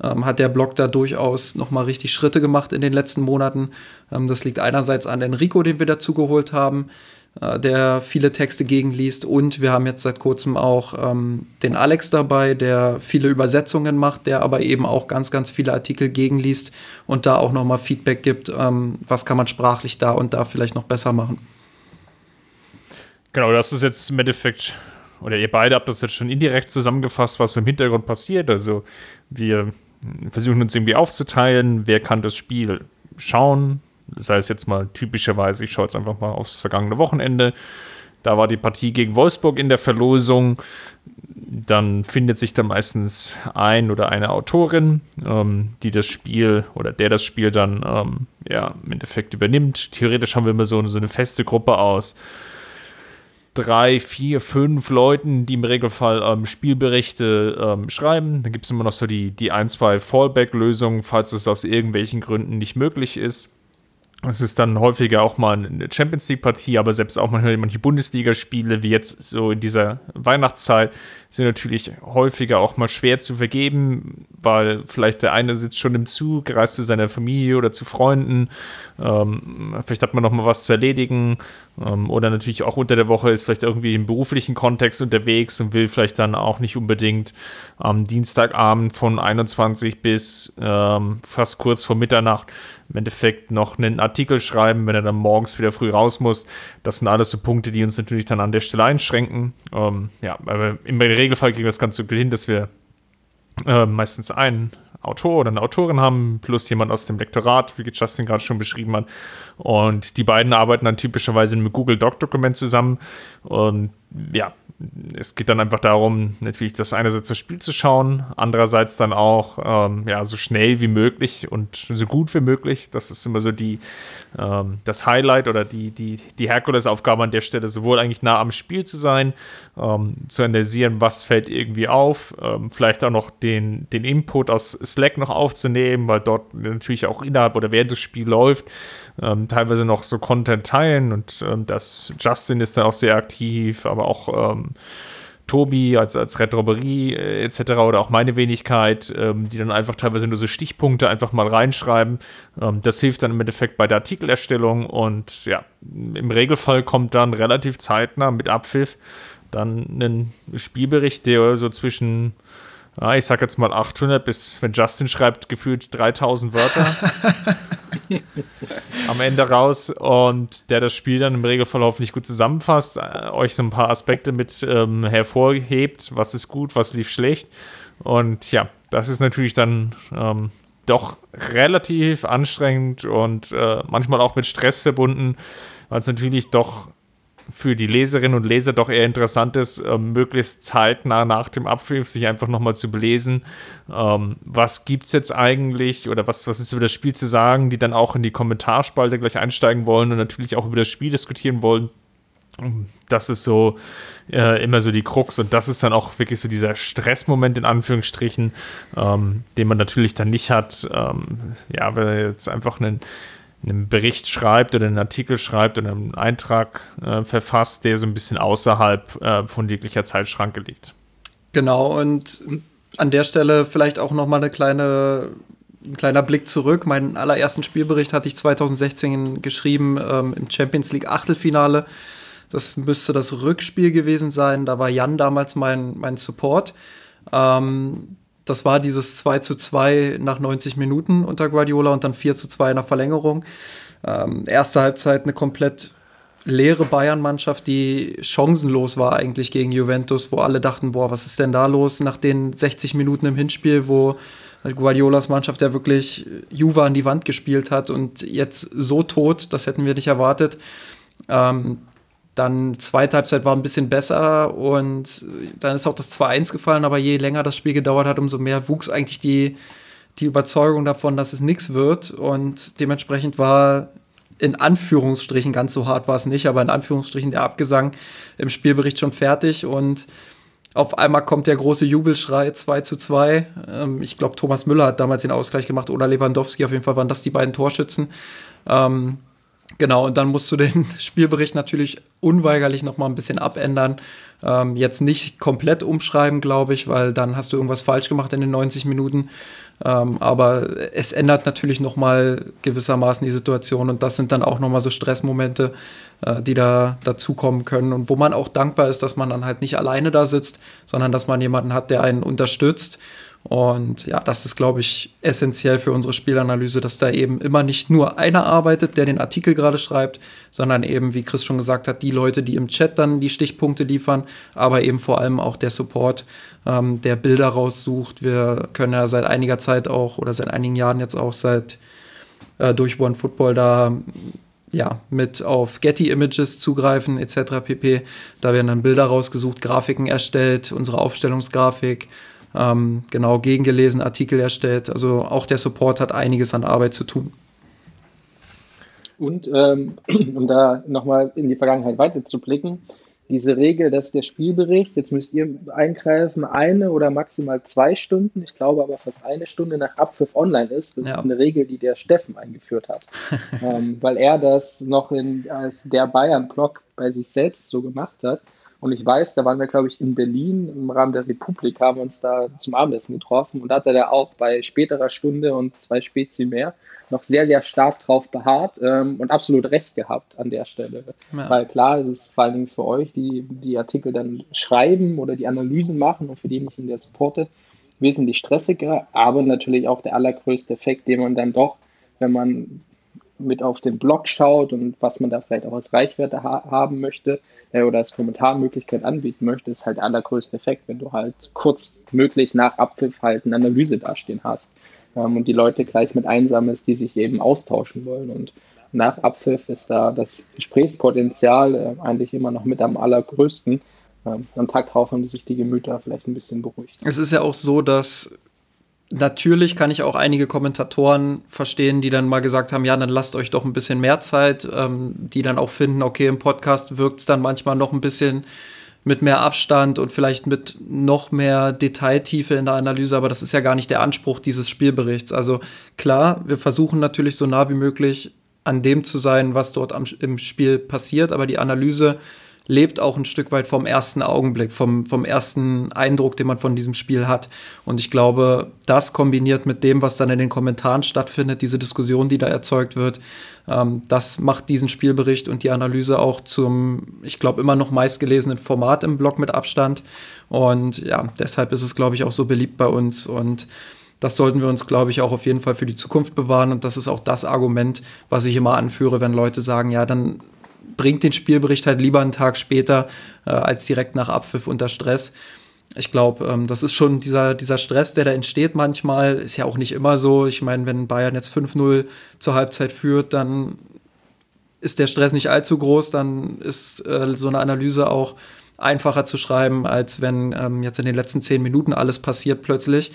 ähm, hat der Blog da durchaus nochmal richtig Schritte gemacht in den letzten Monaten. Ähm, das liegt einerseits an Enrico, den wir dazu geholt haben, äh, der viele Texte gegenliest. Und wir haben jetzt seit kurzem auch ähm, den Alex dabei, der viele Übersetzungen macht, der aber eben auch ganz, ganz viele Artikel gegenliest und da auch nochmal Feedback gibt, ähm, was kann man sprachlich da und da vielleicht noch besser machen. Genau, das ist jetzt im Endeffekt, oder ihr beide habt das jetzt schon indirekt zusammengefasst, was im Hintergrund passiert. Also wir versuchen uns irgendwie aufzuteilen, wer kann das Spiel schauen, sei es jetzt mal typischerweise, ich schaue jetzt einfach mal aufs vergangene Wochenende. Da war die Partie gegen Wolfsburg in der Verlosung. Dann findet sich da meistens ein oder eine Autorin, ähm, die das Spiel oder der das Spiel dann ähm, ja, im Endeffekt übernimmt. Theoretisch haben wir immer so, so eine feste Gruppe aus drei, vier, fünf Leuten, die im Regelfall ähm, Spielberichte ähm, schreiben. Dann gibt es immer noch so die, die ein, zwei Fallback-Lösungen, falls es aus irgendwelchen Gründen nicht möglich ist. Es ist dann häufiger auch mal eine Champions League-Partie, aber selbst auch manchmal manche Bundesligaspiele, wie jetzt so in dieser Weihnachtszeit, sind natürlich häufiger auch mal schwer zu vergeben, weil vielleicht der eine sitzt schon im Zug, reist zu seiner Familie oder zu Freunden, ähm, vielleicht hat man noch mal was zu erledigen ähm, oder natürlich auch unter der Woche ist vielleicht irgendwie im beruflichen Kontext unterwegs und will vielleicht dann auch nicht unbedingt am Dienstagabend von 21 bis ähm, fast kurz vor Mitternacht im Endeffekt noch einen Artikel schreiben, wenn er dann morgens wieder früh raus muss. Das sind alles so Punkte, die uns natürlich dann an der Stelle einschränken. Ähm, ja, aber im Regelfall kriegen wir das ganz gut hin, dass wir äh, meistens einen Autor oder eine Autorin haben, plus jemand aus dem Lektorat, wie Justin gerade schon beschrieben hat. Und die beiden arbeiten dann typischerweise einem Google Doc-Dokument zusammen. Und ja, es geht dann einfach darum, natürlich das einerseits das Spiel zu schauen, andererseits dann auch ähm, ja, so schnell wie möglich und so gut wie möglich. Das ist immer so die, ähm, das Highlight oder die, die, die Herkulesaufgabe an der Stelle, sowohl eigentlich nah am Spiel zu sein, ähm, zu analysieren, was fällt irgendwie auf, ähm, vielleicht auch noch den, den Input aus Slack noch aufzunehmen, weil dort natürlich auch innerhalb oder während das Spiel läuft, teilweise noch so Content teilen und ähm, das Justin ist dann auch sehr aktiv, aber auch ähm, Tobi als, als Red äh, etc. oder auch meine Wenigkeit, ähm, die dann einfach teilweise nur so Stichpunkte einfach mal reinschreiben. Ähm, das hilft dann im Endeffekt bei der Artikelerstellung und ja, im Regelfall kommt dann relativ zeitnah mit Abpfiff dann ein Spielbericht, der so zwischen ja, ich sag jetzt mal 800 bis, wenn Justin schreibt, gefühlt 3000 Wörter am Ende raus und der das Spiel dann im Regelfall hoffentlich gut zusammenfasst, äh, euch so ein paar Aspekte mit ähm, hervorhebt, was ist gut, was lief schlecht. Und ja, das ist natürlich dann ähm, doch relativ anstrengend und äh, manchmal auch mit Stress verbunden, weil es natürlich doch für die Leserinnen und Leser doch eher interessant ist, äh, möglichst zeitnah nach dem Abpfiff sich einfach nochmal zu belesen, ähm, was gibt es jetzt eigentlich oder was, was ist über das Spiel zu sagen, die dann auch in die Kommentarspalte gleich einsteigen wollen und natürlich auch über das Spiel diskutieren wollen. Das ist so äh, immer so die Krux und das ist dann auch wirklich so dieser Stressmoment in Anführungsstrichen, ähm, den man natürlich dann nicht hat. Ähm, ja, wenn jetzt einfach einen einen Bericht schreibt oder einen Artikel schreibt oder einen Eintrag äh, verfasst, der so ein bisschen außerhalb äh, von jeglicher Zeitschranke liegt. Genau, und an der Stelle vielleicht auch noch mal eine kleine, ein kleiner Blick zurück. Meinen allerersten Spielbericht hatte ich 2016 geschrieben ähm, im Champions League Achtelfinale. Das müsste das Rückspiel gewesen sein. Da war Jan damals mein, mein Support. Ähm, das war dieses 2 zu 2 nach 90 Minuten unter Guardiola und dann 4 zu 2 nach Verlängerung. Ähm, erste Halbzeit eine komplett leere Bayern-Mannschaft, die chancenlos war eigentlich gegen Juventus, wo alle dachten, boah, was ist denn da los nach den 60 Minuten im Hinspiel, wo Guardiolas Mannschaft ja wirklich Juve an die Wand gespielt hat und jetzt so tot, das hätten wir nicht erwartet. Ähm, dann zweite Halbzeit war ein bisschen besser und dann ist auch das 2-1 gefallen, aber je länger das Spiel gedauert hat, umso mehr wuchs eigentlich die, die Überzeugung davon, dass es nichts wird. Und dementsprechend war in Anführungsstrichen, ganz so hart war es nicht, aber in Anführungsstrichen der Abgesang im Spielbericht schon fertig und auf einmal kommt der große Jubelschrei 2 zu 2. Ähm, ich glaube, Thomas Müller hat damals den Ausgleich gemacht oder Lewandowski, auf jeden Fall waren das die beiden Torschützen. Ähm, Genau, und dann musst du den Spielbericht natürlich unweigerlich noch mal ein bisschen abändern. Ähm, jetzt nicht komplett umschreiben, glaube ich, weil dann hast du irgendwas falsch gemacht in den 90 Minuten. Ähm, aber es ändert natürlich noch mal gewissermaßen die Situation und das sind dann auch noch mal so Stressmomente, äh, die da dazukommen können und wo man auch dankbar ist, dass man dann halt nicht alleine da sitzt, sondern dass man jemanden hat, der einen unterstützt und ja, das ist, glaube ich, essentiell für unsere Spielanalyse, dass da eben immer nicht nur einer arbeitet, der den Artikel gerade schreibt, sondern eben, wie Chris schon gesagt hat, die Leute, die im Chat dann die Stichpunkte liefern, aber eben vor allem auch der Support, ähm, der Bilder raussucht. Wir können ja seit einiger Zeit auch oder seit einigen Jahren jetzt auch seit äh, durch OneFootball da ja, mit auf Getty Images zugreifen etc. pp. Da werden dann Bilder rausgesucht, Grafiken erstellt, unsere Aufstellungsgrafik, ähm, genau gegengelesen, Artikel erstellt. Also auch der Support hat einiges an Arbeit zu tun. Und ähm, um da nochmal in die Vergangenheit weiter zu blicken, diese Regel, dass der Spielbericht, jetzt müsst ihr eingreifen, eine oder maximal zwei Stunden, ich glaube aber fast eine Stunde nach Abpfiff online ist. Das ja. ist eine Regel, die der Steffen eingeführt hat. ähm, weil er das noch in, als der Bayern-Blog bei sich selbst so gemacht hat. Und ich weiß, da waren wir, glaube ich, in Berlin im Rahmen der Republik, haben uns da zum Abendessen getroffen und da hat er da auch bei späterer Stunde und zwei Spezi mehr noch sehr, sehr stark drauf beharrt ähm, und absolut recht gehabt an der Stelle. Ja. Weil klar, es ist vor allen Dingen für euch, die die Artikel dann schreiben oder die Analysen machen und für die ich in der supporte, wesentlich stressiger, aber natürlich auch der allergrößte Effekt, den man dann doch, wenn man mit auf den Blog schaut und was man da vielleicht auch als Reichweite ha haben möchte äh, oder als Kommentarmöglichkeit anbieten möchte, ist halt der allergrößte Effekt, wenn du halt kurz möglich nach Abpfiff halt eine Analyse dastehen hast ähm, und die Leute gleich mit einsammelst, die sich eben austauschen wollen. Und nach Abpfiff ist da das Gesprächspotenzial äh, eigentlich immer noch mit am allergrößten. Ähm, am Tag drauf haben sich die Gemüter vielleicht ein bisschen beruhigt. Es ist ja auch so, dass natürlich kann ich auch einige Kommentatoren verstehen, die dann mal gesagt haben, ja, dann lasst euch doch ein bisschen mehr Zeit, ähm, die dann auch finden, okay, im Podcast wirkt es dann manchmal noch ein bisschen mit mehr Abstand und vielleicht mit noch mehr Detailtiefe in der Analyse, aber das ist ja gar nicht der Anspruch dieses Spielberichts. Also klar, wir versuchen natürlich so nah wie möglich an dem zu sein, was dort am, im Spiel passiert, aber die Analyse lebt auch ein Stück weit vom ersten Augenblick, vom, vom ersten Eindruck, den man von diesem Spiel hat. Und ich glaube, das kombiniert mit dem, was dann in den Kommentaren stattfindet, diese Diskussion, die da erzeugt wird, ähm, das macht diesen Spielbericht und die Analyse auch zum, ich glaube, immer noch meistgelesenen Format im Blog mit Abstand. Und ja, deshalb ist es, glaube ich, auch so beliebt bei uns. Und das sollten wir uns, glaube ich, auch auf jeden Fall für die Zukunft bewahren. Und das ist auch das Argument, was ich immer anführe, wenn Leute sagen, ja, dann bringt den Spielbericht halt lieber einen Tag später äh, als direkt nach Abpfiff unter Stress. Ich glaube, ähm, das ist schon dieser, dieser Stress, der da entsteht manchmal, ist ja auch nicht immer so. Ich meine, wenn Bayern jetzt 5-0 zur Halbzeit führt, dann ist der Stress nicht allzu groß, dann ist äh, so eine Analyse auch einfacher zu schreiben, als wenn ähm, jetzt in den letzten zehn Minuten alles passiert plötzlich.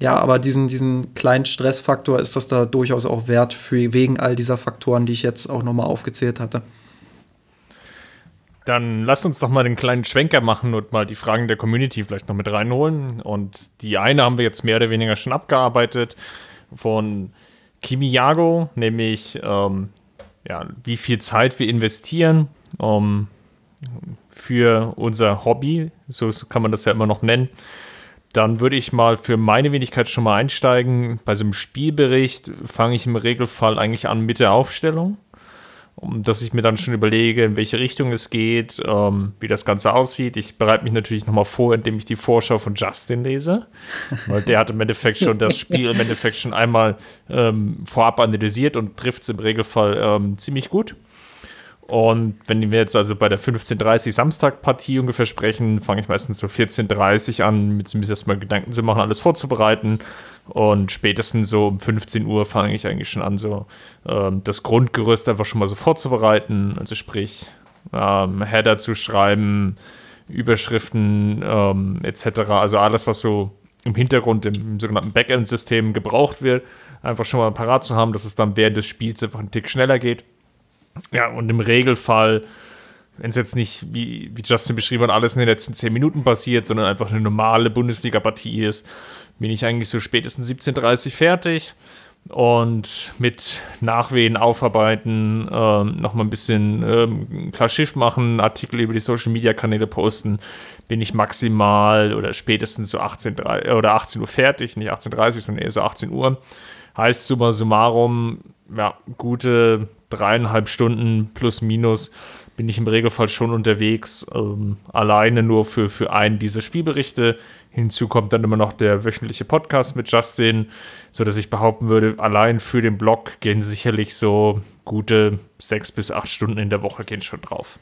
Ja, aber diesen, diesen kleinen Stressfaktor ist das da durchaus auch wert, für, wegen all dieser Faktoren, die ich jetzt auch nochmal aufgezählt hatte. Dann lass uns doch mal den kleinen Schwenker machen und mal die Fragen der Community vielleicht noch mit reinholen. Und die eine haben wir jetzt mehr oder weniger schon abgearbeitet von Kimiyago, nämlich ähm, ja, wie viel Zeit wir investieren um, für unser Hobby, so kann man das ja immer noch nennen. Dann würde ich mal für meine Wenigkeit schon mal einsteigen. Bei so einem Spielbericht fange ich im Regelfall eigentlich an mit der Aufstellung dass ich mir dann schon überlege, in welche Richtung es geht, ähm, wie das Ganze aussieht. Ich bereite mich natürlich nochmal vor, indem ich die Vorschau von Justin lese, weil der hat im Endeffekt schon das Spiel im Endeffekt schon einmal ähm, vorab analysiert und trifft es im Regelfall ähm, ziemlich gut. Und wenn wir jetzt also bei der 15.30 Samstag-Partie ungefähr sprechen, fange ich meistens so 14.30 an, mit zumindest erstmal Gedanken zu machen, alles vorzubereiten. Und spätestens so um 15 Uhr fange ich eigentlich schon an, so ähm, das Grundgerüst einfach schon mal so vorzubereiten. Also sprich, ähm, Header zu schreiben, Überschriften ähm, etc. Also alles, was so im Hintergrund im sogenannten Backend-System gebraucht wird, einfach schon mal parat zu haben, dass es dann während des Spiels einfach einen Tick schneller geht. Ja, und im Regelfall, wenn es jetzt nicht, wie, wie Justin beschrieben hat, alles in den letzten zehn Minuten passiert, sondern einfach eine normale Bundesliga-Partie ist, bin ich eigentlich so spätestens 17.30 Uhr fertig und mit Nachwehen aufarbeiten, ähm, nochmal ein bisschen ähm, klar Schiff machen, Artikel über die Social Media Kanäle posten, bin ich maximal oder spätestens so 18, oder 18 Uhr fertig, nicht 18.30 sondern eher so 18 Uhr. Heißt summa summarum, ja, gute dreieinhalb Stunden plus minus bin ich im Regelfall schon unterwegs, ähm, alleine nur für, für einen dieser Spielberichte. Hinzu kommt dann immer noch der wöchentliche Podcast mit Justin, sodass ich behaupten würde, allein für den Blog gehen sicherlich so gute sechs bis acht Stunden in der Woche gehen schon drauf.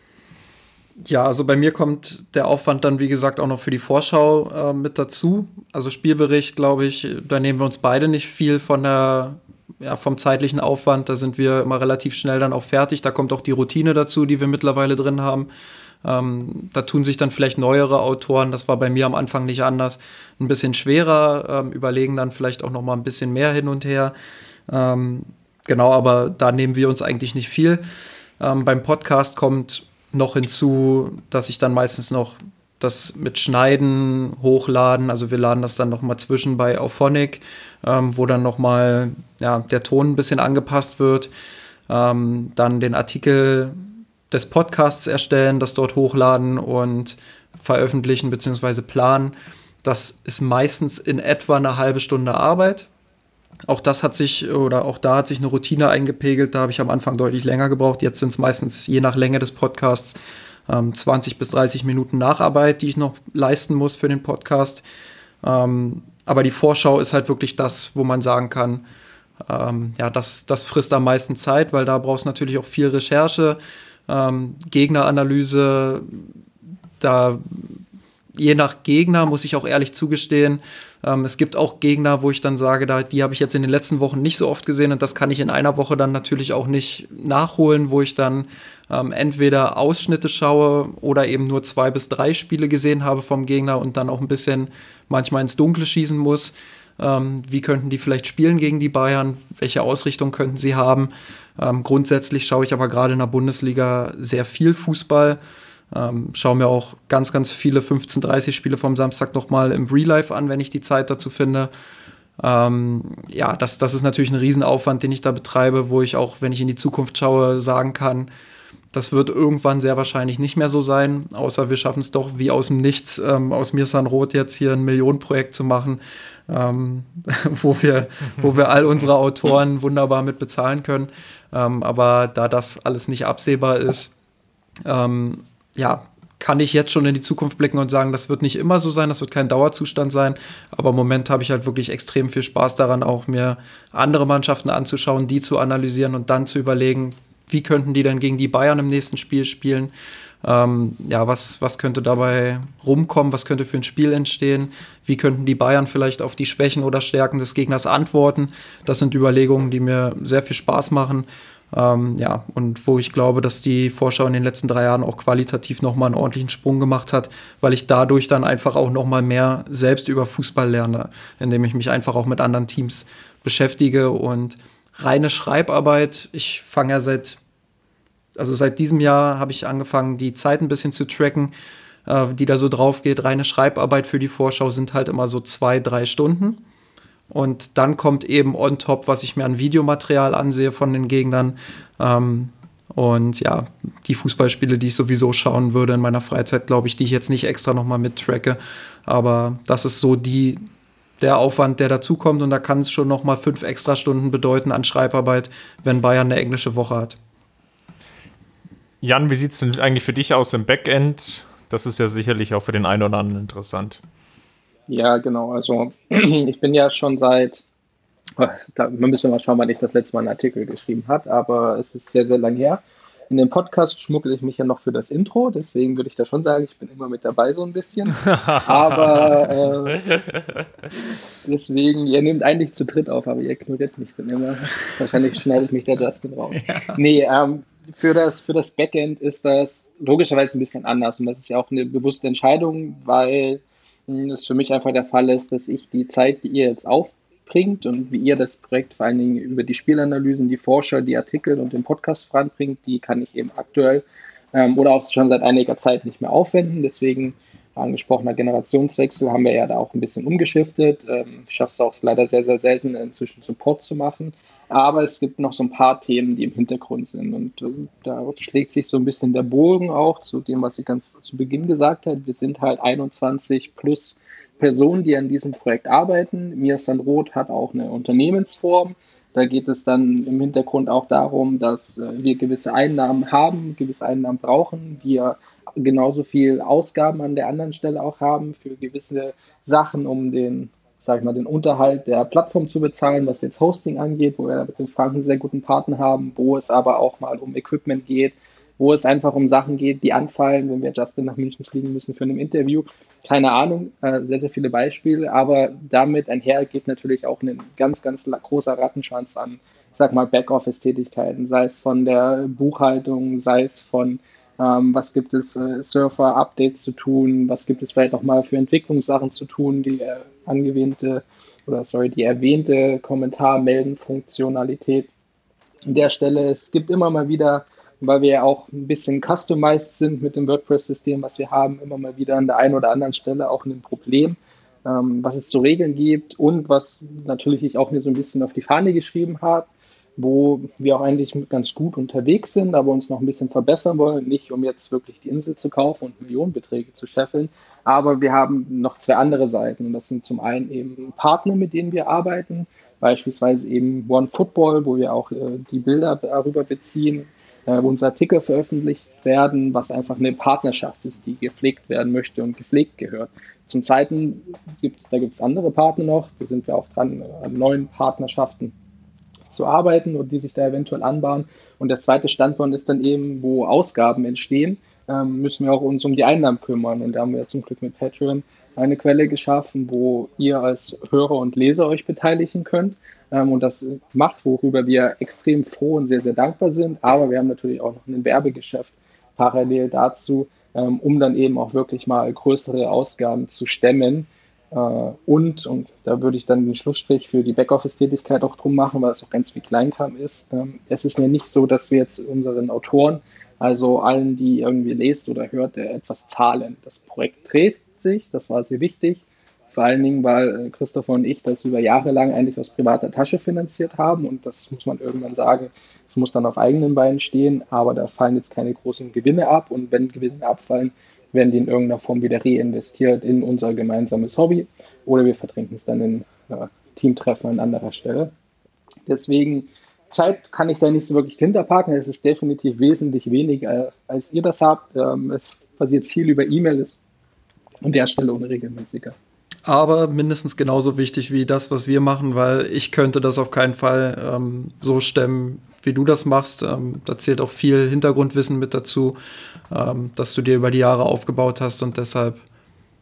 Ja, also bei mir kommt der Aufwand dann, wie gesagt, auch noch für die Vorschau äh, mit dazu. Also Spielbericht, glaube ich, da nehmen wir uns beide nicht viel von der ja, vom zeitlichen Aufwand, da sind wir immer relativ schnell dann auch fertig. Da kommt auch die Routine dazu, die wir mittlerweile drin haben. Ähm, da tun sich dann vielleicht neuere Autoren, das war bei mir am Anfang nicht anders, ein bisschen schwerer, ähm, überlegen dann vielleicht auch noch mal ein bisschen mehr hin und her. Ähm, genau, aber da nehmen wir uns eigentlich nicht viel. Ähm, beim Podcast kommt noch hinzu, dass ich dann meistens noch das mit Schneiden hochladen. Also wir laden das dann noch mal zwischen bei Auphonic, ähm, wo dann noch mal ja, der Ton ein bisschen angepasst wird. Ähm, dann den Artikel des Podcasts erstellen, das dort hochladen und veröffentlichen bzw. planen. Das ist meistens in etwa eine halbe Stunde Arbeit. Auch das hat sich, oder auch da hat sich eine Routine eingepegelt. Da habe ich am Anfang deutlich länger gebraucht. Jetzt sind es meistens je nach Länge des Podcasts ähm, 20 bis 30 Minuten Nacharbeit, die ich noch leisten muss für den Podcast. Ähm, aber die Vorschau ist halt wirklich das, wo man sagen kann, ähm, ja, das, das frisst am meisten Zeit, weil da brauchst du natürlich auch viel Recherche, ähm, Gegneranalyse, da je nach Gegner muss ich auch ehrlich zugestehen, ähm, es gibt auch Gegner, wo ich dann sage, da, die habe ich jetzt in den letzten Wochen nicht so oft gesehen und das kann ich in einer Woche dann natürlich auch nicht nachholen, wo ich dann ähm, entweder Ausschnitte schaue oder eben nur zwei bis drei Spiele gesehen habe vom Gegner und dann auch ein bisschen manchmal ins Dunkle schießen muss. Ähm, wie könnten die vielleicht spielen gegen die Bayern? Welche Ausrichtung könnten sie haben? Ähm, grundsätzlich schaue ich aber gerade in der Bundesliga sehr viel Fußball. Ähm, schaue mir auch ganz, ganz viele 15:30 Spiele vom Samstag nochmal im Real Life an, wenn ich die Zeit dazu finde. Ähm, ja, das, das ist natürlich ein Riesenaufwand, den ich da betreibe, wo ich auch, wenn ich in die Zukunft schaue, sagen kann, das wird irgendwann sehr wahrscheinlich nicht mehr so sein, außer wir schaffen es doch wie aus dem Nichts, ähm, aus Mirsan Roth jetzt hier ein Millionenprojekt zu machen, ähm, wo, wir, wo wir all unsere Autoren wunderbar mit bezahlen können. Ähm, aber da das alles nicht absehbar ist, ähm, ja, kann ich jetzt schon in die Zukunft blicken und sagen, das wird nicht immer so sein, das wird kein Dauerzustand sein. Aber im Moment habe ich halt wirklich extrem viel Spaß daran, auch mir andere Mannschaften anzuschauen, die zu analysieren und dann zu überlegen, wie könnten die denn gegen die Bayern im nächsten Spiel spielen? Ähm, ja, was, was könnte dabei rumkommen? Was könnte für ein Spiel entstehen? Wie könnten die Bayern vielleicht auf die Schwächen oder Stärken des Gegners antworten? Das sind Überlegungen, die mir sehr viel Spaß machen. Ähm, ja, und wo ich glaube, dass die Vorschau in den letzten drei Jahren auch qualitativ nochmal einen ordentlichen Sprung gemacht hat, weil ich dadurch dann einfach auch nochmal mehr selbst über Fußball lerne, indem ich mich einfach auch mit anderen Teams beschäftige und reine Schreibarbeit. Ich fange ja seit, also seit diesem Jahr habe ich angefangen, die Zeit ein bisschen zu tracken, äh, die da so drauf geht. Reine Schreibarbeit für die Vorschau sind halt immer so zwei, drei Stunden. Und dann kommt eben on top, was ich mir an Videomaterial ansehe von den Gegnern. Ähm, und ja, die Fußballspiele, die ich sowieso schauen würde in meiner Freizeit, glaube ich, die ich jetzt nicht extra nochmal mittracke. Aber das ist so die, der Aufwand, der dazukommt. Und da kann es schon nochmal fünf extra Stunden bedeuten an Schreibarbeit, wenn Bayern eine englische Woche hat. Jan, wie sieht es denn eigentlich für dich aus im Backend? Das ist ja sicherlich auch für den einen oder anderen interessant. Ja, genau. Also ich bin ja schon seit, da, wir müssen mal schauen, wann ich das letzte Mal einen Artikel geschrieben habe, aber es ist sehr, sehr lang her. In dem Podcast schmuggle ich mich ja noch für das Intro, deswegen würde ich da schon sagen, ich bin immer mit dabei so ein bisschen. aber äh, deswegen, ihr nehmt eigentlich zu dritt auf, aber ihr ignoriert mich dann immer. Wahrscheinlich schneidet mich der Justin raus. Ja. Nee, ähm, für das, für das Backend ist das logischerweise ein bisschen anders und das ist ja auch eine bewusste Entscheidung, weil es für mich einfach der Fall ist, dass ich die Zeit, die ihr jetzt aufbringt und wie ihr das Projekt vor allen Dingen über die Spielanalysen, die Forscher, die Artikel und den Podcast voranbringt, die kann ich eben aktuell ähm, oder auch schon seit einiger Zeit nicht mehr aufwenden. Deswegen angesprochener Generationswechsel haben wir ja da auch ein bisschen umgeschiftet. Ähm, ich schaffe es auch leider sehr, sehr selten inzwischen Support zu machen. Aber es gibt noch so ein paar Themen, die im Hintergrund sind. Und äh, da schlägt sich so ein bisschen der Bogen auch zu dem, was ich ganz zu Beginn gesagt habe. Wir sind halt 21 plus Personen, die an diesem Projekt arbeiten. Mirsan Roth hat auch eine Unternehmensform. Da geht es dann im Hintergrund auch darum, dass äh, wir gewisse Einnahmen haben, gewisse Einnahmen brauchen. Wir genauso viel Ausgaben an der anderen Stelle auch haben für gewisse Sachen, um den sag ich mal, den Unterhalt der Plattform zu bezahlen, was jetzt Hosting angeht, wo wir mit den Franken sehr guten Partner haben, wo es aber auch mal um Equipment geht, wo es einfach um Sachen geht, die anfallen, wenn wir Justin nach München fliegen müssen für ein Interview. Keine Ahnung, äh, sehr, sehr viele Beispiele, aber damit einher geht natürlich auch ein ganz, ganz großer Rattenschwanz an, ich sag mal, Backoffice-Tätigkeiten, sei es von der Buchhaltung, sei es von ähm, was gibt es äh, Surfer-Updates zu tun, was gibt es vielleicht auch mal für Entwicklungssachen zu tun, die äh, angewähnte oder sorry, die erwähnte Kommentarmelden-Funktionalität. An der Stelle, es gibt immer mal wieder weil wir ja auch ein bisschen customized sind mit dem WordPress-System, was wir haben, immer mal wieder an der einen oder anderen Stelle auch ein Problem, ähm, was es zu regeln gibt und was natürlich ich auch mir so ein bisschen auf die Fahne geschrieben habe, wo wir auch eigentlich ganz gut unterwegs sind, aber uns noch ein bisschen verbessern wollen. Nicht um jetzt wirklich die Insel zu kaufen und Millionenbeträge zu scheffeln, aber wir haben noch zwei andere Seiten. Und das sind zum einen eben Partner, mit denen wir arbeiten, beispielsweise eben One Football, wo wir auch äh, die Bilder darüber beziehen, äh, wo unsere Artikel veröffentlicht werden, was einfach eine Partnerschaft ist, die gepflegt werden möchte und gepflegt gehört. Zum Zweiten gibt es, da gibt es andere Partner noch, da sind wir auch dran, äh, an neuen Partnerschaften zu arbeiten und die sich da eventuell anbahnen. Und das zweite Standbein ist dann eben, wo Ausgaben entstehen, ähm, müssen wir auch uns um die Einnahmen kümmern. Und da haben wir zum Glück mit Patreon eine Quelle geschaffen, wo ihr als Hörer und Leser euch beteiligen könnt ähm, und das macht, worüber wir extrem froh und sehr, sehr dankbar sind. Aber wir haben natürlich auch noch ein Werbegeschäft parallel dazu, ähm, um dann eben auch wirklich mal größere Ausgaben zu stemmen, und, und da würde ich dann den Schlussstrich für die Backoffice-Tätigkeit auch drum machen, weil es auch ganz viel Kleinkram ist. Ähm, es ist ja nicht so, dass wir jetzt unseren Autoren, also allen, die irgendwie lest oder hört, etwas zahlen. Das Projekt dreht sich, das war sehr wichtig. Vor allen Dingen, weil äh, Christopher und ich das über Jahre lang eigentlich aus privater Tasche finanziert haben und das muss man irgendwann sagen, es muss dann auf eigenen Beinen stehen, aber da fallen jetzt keine großen Gewinne ab und wenn Gewinne abfallen, werden die in irgendeiner Form wieder reinvestiert in unser gemeinsames Hobby oder wir vertrinken es dann in äh, Teamtreffen an anderer Stelle. Deswegen Zeit kann ich da nicht so wirklich hinterpacken. Es ist definitiv wesentlich weniger, als ihr das habt. Ähm, es passiert viel über E-Mail, ist an der Stelle unregelmäßiger aber mindestens genauso wichtig wie das, was wir machen, weil ich könnte das auf keinen Fall ähm, so stemmen, wie du das machst. Ähm, da zählt auch viel Hintergrundwissen mit dazu, ähm, dass du dir über die Jahre aufgebaut hast und deshalb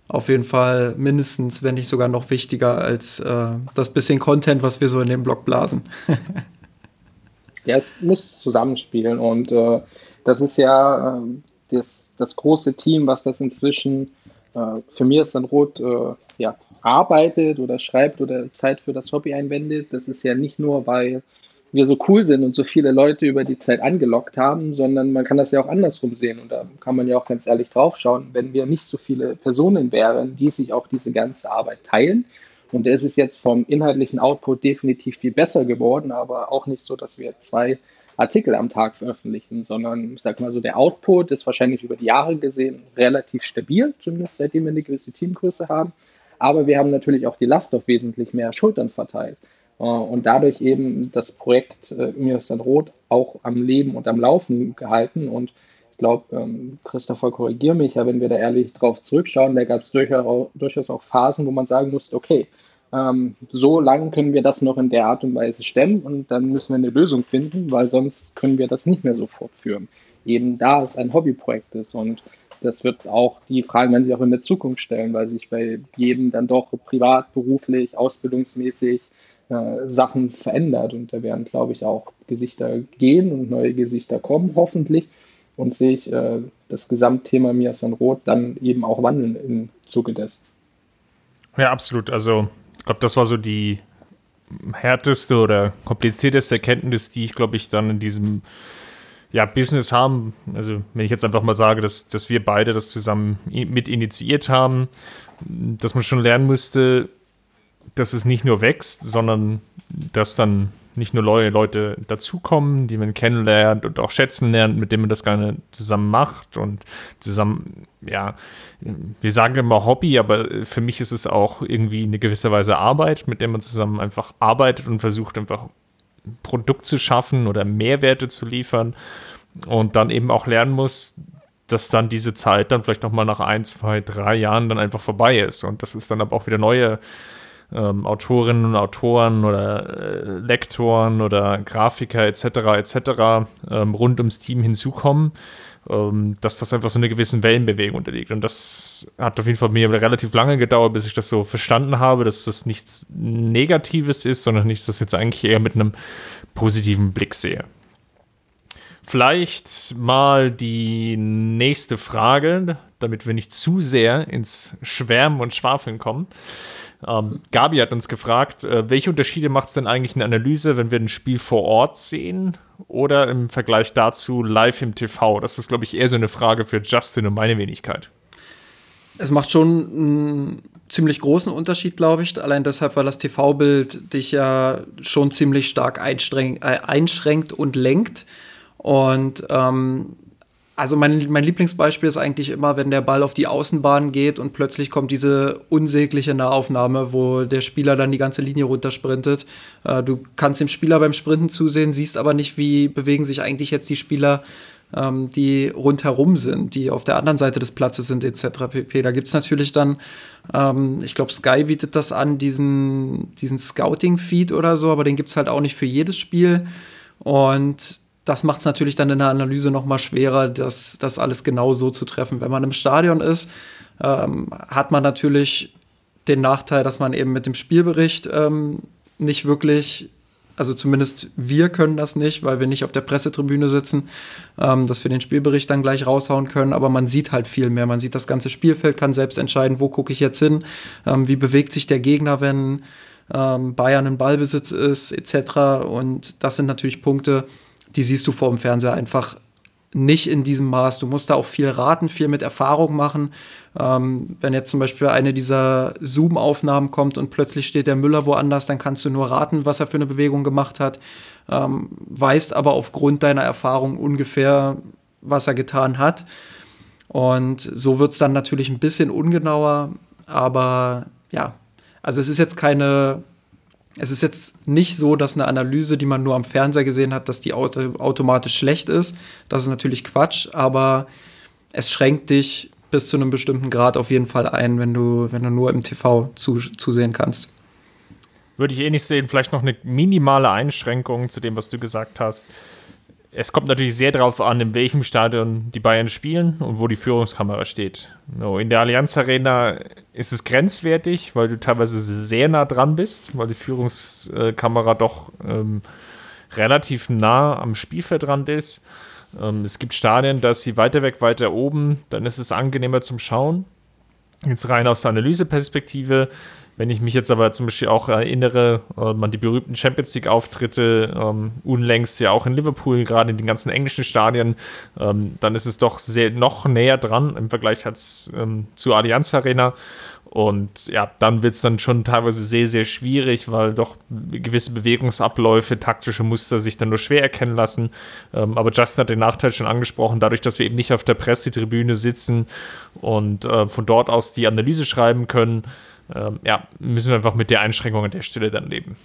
auf jeden Fall mindestens, wenn nicht sogar noch wichtiger als äh, das bisschen Content, was wir so in dem Blog blasen. ja, es muss zusammenspielen und äh, das ist ja äh, das, das große Team, was das inzwischen äh, für mir ist dann Rot äh, ja, arbeitet oder schreibt oder Zeit für das Hobby einwendet. Das ist ja nicht nur, weil wir so cool sind und so viele Leute über die Zeit angelockt haben, sondern man kann das ja auch andersrum sehen. Und da kann man ja auch ganz ehrlich drauf schauen, wenn wir nicht so viele Personen wären, die sich auch diese ganze Arbeit teilen. Und es ist jetzt vom inhaltlichen Output definitiv viel besser geworden, aber auch nicht so, dass wir zwei Artikel am Tag veröffentlichen, sondern ich sag mal so, der Output ist wahrscheinlich über die Jahre gesehen relativ stabil, zumindest seitdem wir eine gewisse Teamgröße haben. Aber wir haben natürlich auch die Last auf wesentlich mehr Schultern verteilt. Äh, und dadurch eben das Projekt äh, dann rot auch am Leben und am Laufen gehalten. Und ich glaube, ähm, Christopher, korrigiere mich, ja, wenn wir da ehrlich drauf zurückschauen, da gab es durchaus auch Phasen, wo man sagen musste, okay, ähm, so lange können wir das noch in der Art und Weise stemmen und dann müssen wir eine Lösung finden, weil sonst können wir das nicht mehr so fortführen. Eben da es ein Hobbyprojekt ist und das wird auch die Fragen werden sich auch in der Zukunft stellen, weil sich bei jedem dann doch privat, beruflich, ausbildungsmäßig äh, Sachen verändert und da werden, glaube ich, auch Gesichter gehen und neue Gesichter kommen, hoffentlich. Und sehe ich äh, das Gesamtthema Miasan Rot dann eben auch wandeln im Zuge des. Ja, absolut. Also ich glaube, das war so die härteste oder komplizierteste Erkenntnis, die ich, glaube ich, dann in diesem ja, Business haben. Also, wenn ich jetzt einfach mal sage, dass, dass wir beide das zusammen mit initiiert haben, dass man schon lernen musste, dass es nicht nur wächst, sondern dass dann nicht nur neue Leute dazukommen, die man kennenlernt und auch schätzen lernt, mit denen man das gerne zusammen macht und zusammen, ja, wir sagen immer Hobby, aber für mich ist es auch irgendwie eine gewisse Weise Arbeit, mit der man zusammen einfach arbeitet und versucht einfach ein Produkt zu schaffen oder Mehrwerte zu liefern und dann eben auch lernen muss, dass dann diese Zeit dann vielleicht nochmal nach ein, zwei, drei Jahren dann einfach vorbei ist und das ist dann aber auch wieder neue ähm, Autorinnen und Autoren oder äh, Lektoren oder Grafiker etc. etc. Ähm, rund ums Team hinzukommen, dass das einfach so eine gewisse Wellenbewegung unterliegt. Und das hat auf jeden Fall mir relativ lange gedauert, bis ich das so verstanden habe, dass das nichts Negatives ist, sondern ich das jetzt eigentlich eher mit einem positiven Blick sehe. Vielleicht mal die nächste Frage, damit wir nicht zu sehr ins Schwärmen und Schwafeln kommen. Ähm, Gabi hat uns gefragt, äh, welche Unterschiede macht es denn eigentlich in der Analyse, wenn wir ein Spiel vor Ort sehen oder im Vergleich dazu live im TV? Das ist, glaube ich, eher so eine Frage für Justin und meine Wenigkeit. Es macht schon einen ziemlich großen Unterschied, glaube ich. Allein deshalb, weil das TV-Bild dich ja schon ziemlich stark äh, einschränkt und lenkt. Und ähm, also mein, mein Lieblingsbeispiel ist eigentlich immer, wenn der Ball auf die Außenbahn geht und plötzlich kommt diese unsägliche Nahaufnahme, wo der Spieler dann die ganze Linie runtersprintet. Äh, du kannst dem Spieler beim Sprinten zusehen, siehst aber nicht, wie bewegen sich eigentlich jetzt die Spieler, ähm, die rundherum sind, die auf der anderen Seite des Platzes sind, etc. pp. Da gibt es natürlich dann, ähm, ich glaube, Sky bietet das an, diesen, diesen Scouting-Feed oder so, aber den gibt es halt auch nicht für jedes Spiel. Und das macht es natürlich dann in der Analyse noch mal schwerer, das, das alles genau so zu treffen. Wenn man im Stadion ist, ähm, hat man natürlich den Nachteil, dass man eben mit dem Spielbericht ähm, nicht wirklich, also zumindest wir können das nicht, weil wir nicht auf der Pressetribüne sitzen, ähm, dass wir den Spielbericht dann gleich raushauen können, aber man sieht halt viel mehr. Man sieht das ganze Spielfeld, kann selbst entscheiden, wo gucke ich jetzt hin, ähm, wie bewegt sich der Gegner, wenn ähm, Bayern in Ballbesitz ist, etc. Und das sind natürlich Punkte, die siehst du vor dem Fernseher einfach nicht in diesem Maß. Du musst da auch viel raten, viel mit Erfahrung machen. Ähm, wenn jetzt zum Beispiel eine dieser Zoom-Aufnahmen kommt und plötzlich steht der Müller woanders, dann kannst du nur raten, was er für eine Bewegung gemacht hat. Ähm, weißt aber aufgrund deiner Erfahrung ungefähr, was er getan hat. Und so wird es dann natürlich ein bisschen ungenauer. Aber ja, also es ist jetzt keine es ist jetzt nicht so, dass eine Analyse, die man nur am Fernseher gesehen hat, dass die auto automatisch schlecht ist. Das ist natürlich Quatsch, aber es schränkt dich bis zu einem bestimmten Grad auf jeden Fall ein, wenn du, wenn du nur im TV zu, zusehen kannst. Würde ich eh nicht sehen. Vielleicht noch eine minimale Einschränkung zu dem, was du gesagt hast es kommt natürlich sehr darauf an, in welchem Stadion die Bayern spielen und wo die Führungskamera steht. in der Allianz Arena ist es grenzwertig, weil du teilweise sehr nah dran bist, weil die Führungskamera doch ähm, relativ nah am Spielfeldrand ist. Ähm, es gibt Stadien, da ist sie weiter weg, weiter oben, dann ist es angenehmer zum Schauen. Jetzt rein aus der Analyseperspektive wenn ich mich jetzt aber zum Beispiel auch erinnere, äh, man die berühmten Champions League-Auftritte ähm, unlängst ja auch in Liverpool, gerade in den ganzen englischen Stadien, ähm, dann ist es doch sehr noch näher dran im Vergleich als, ähm, zur Allianz Arena. Und ja, dann wird es dann schon teilweise sehr, sehr schwierig, weil doch gewisse Bewegungsabläufe, taktische Muster sich dann nur schwer erkennen lassen. Ähm, aber Justin hat den Nachteil schon angesprochen, dadurch, dass wir eben nicht auf der Pressetribüne sitzen und äh, von dort aus die Analyse schreiben können, ähm, ja, müssen wir einfach mit der Einschränkung an der Stelle dann leben.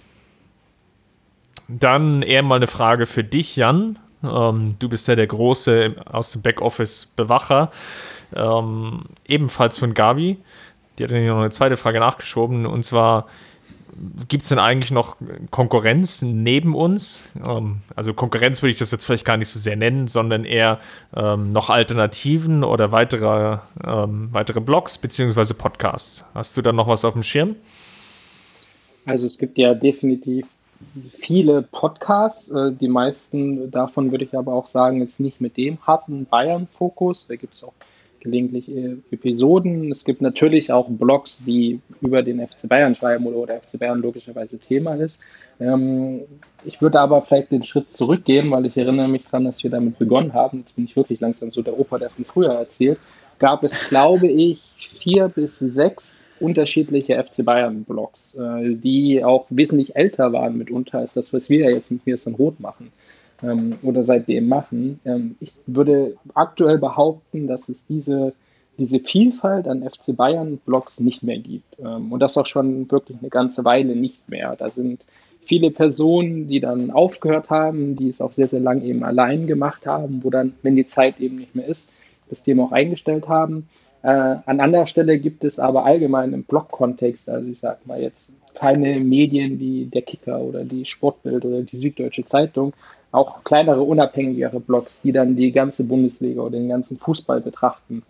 Dann eher mal eine Frage für dich, Jan. Ähm, du bist ja der große aus dem Backoffice-Bewacher. Ähm, ebenfalls von Gabi. Die hat dann noch eine zweite Frage nachgeschoben. Und zwar, gibt es denn eigentlich noch Konkurrenz neben uns? Ähm, also Konkurrenz würde ich das jetzt vielleicht gar nicht so sehr nennen, sondern eher ähm, noch Alternativen oder weitere, ähm, weitere Blogs beziehungsweise Podcasts. Hast du da noch was auf dem Schirm? Also es gibt ja definitiv viele Podcasts. Äh, die meisten davon würde ich aber auch sagen, jetzt nicht mit dem harten Bayern-Fokus. Da gibt es auch gelegentlich äh, Episoden. Es gibt natürlich auch Blogs, die über den FC Bayern schreiben oder, oder FC Bayern logischerweise Thema ist. Ähm, ich würde aber vielleicht den Schritt zurückgehen, weil ich erinnere mich daran, dass wir damit begonnen haben. Jetzt bin ich wirklich langsam so der Opa, der von früher erzählt. Gab es, glaube ich, vier bis sechs unterschiedliche FC Bayern Blogs, äh, die auch wesentlich älter waren mitunter als das, was wir jetzt mit mir so Rot machen ähm, oder seitdem machen. Ähm, ich würde aktuell behaupten, dass es diese, diese Vielfalt an FC Bayern-Blogs nicht mehr gibt. Ähm, und das auch schon wirklich eine ganze Weile nicht mehr. Da sind viele Personen, die dann aufgehört haben, die es auch sehr, sehr lang eben allein gemacht haben, wo dann, wenn die Zeit eben nicht mehr ist, das Thema auch eingestellt haben. Äh, an anderer Stelle gibt es aber allgemein im Blog-Kontext, also ich sage mal jetzt keine Medien wie der Kicker oder die Sportbild oder die Süddeutsche Zeitung, auch kleinere, unabhängigere Blogs, die dann die ganze Bundesliga oder den ganzen Fußball betrachten.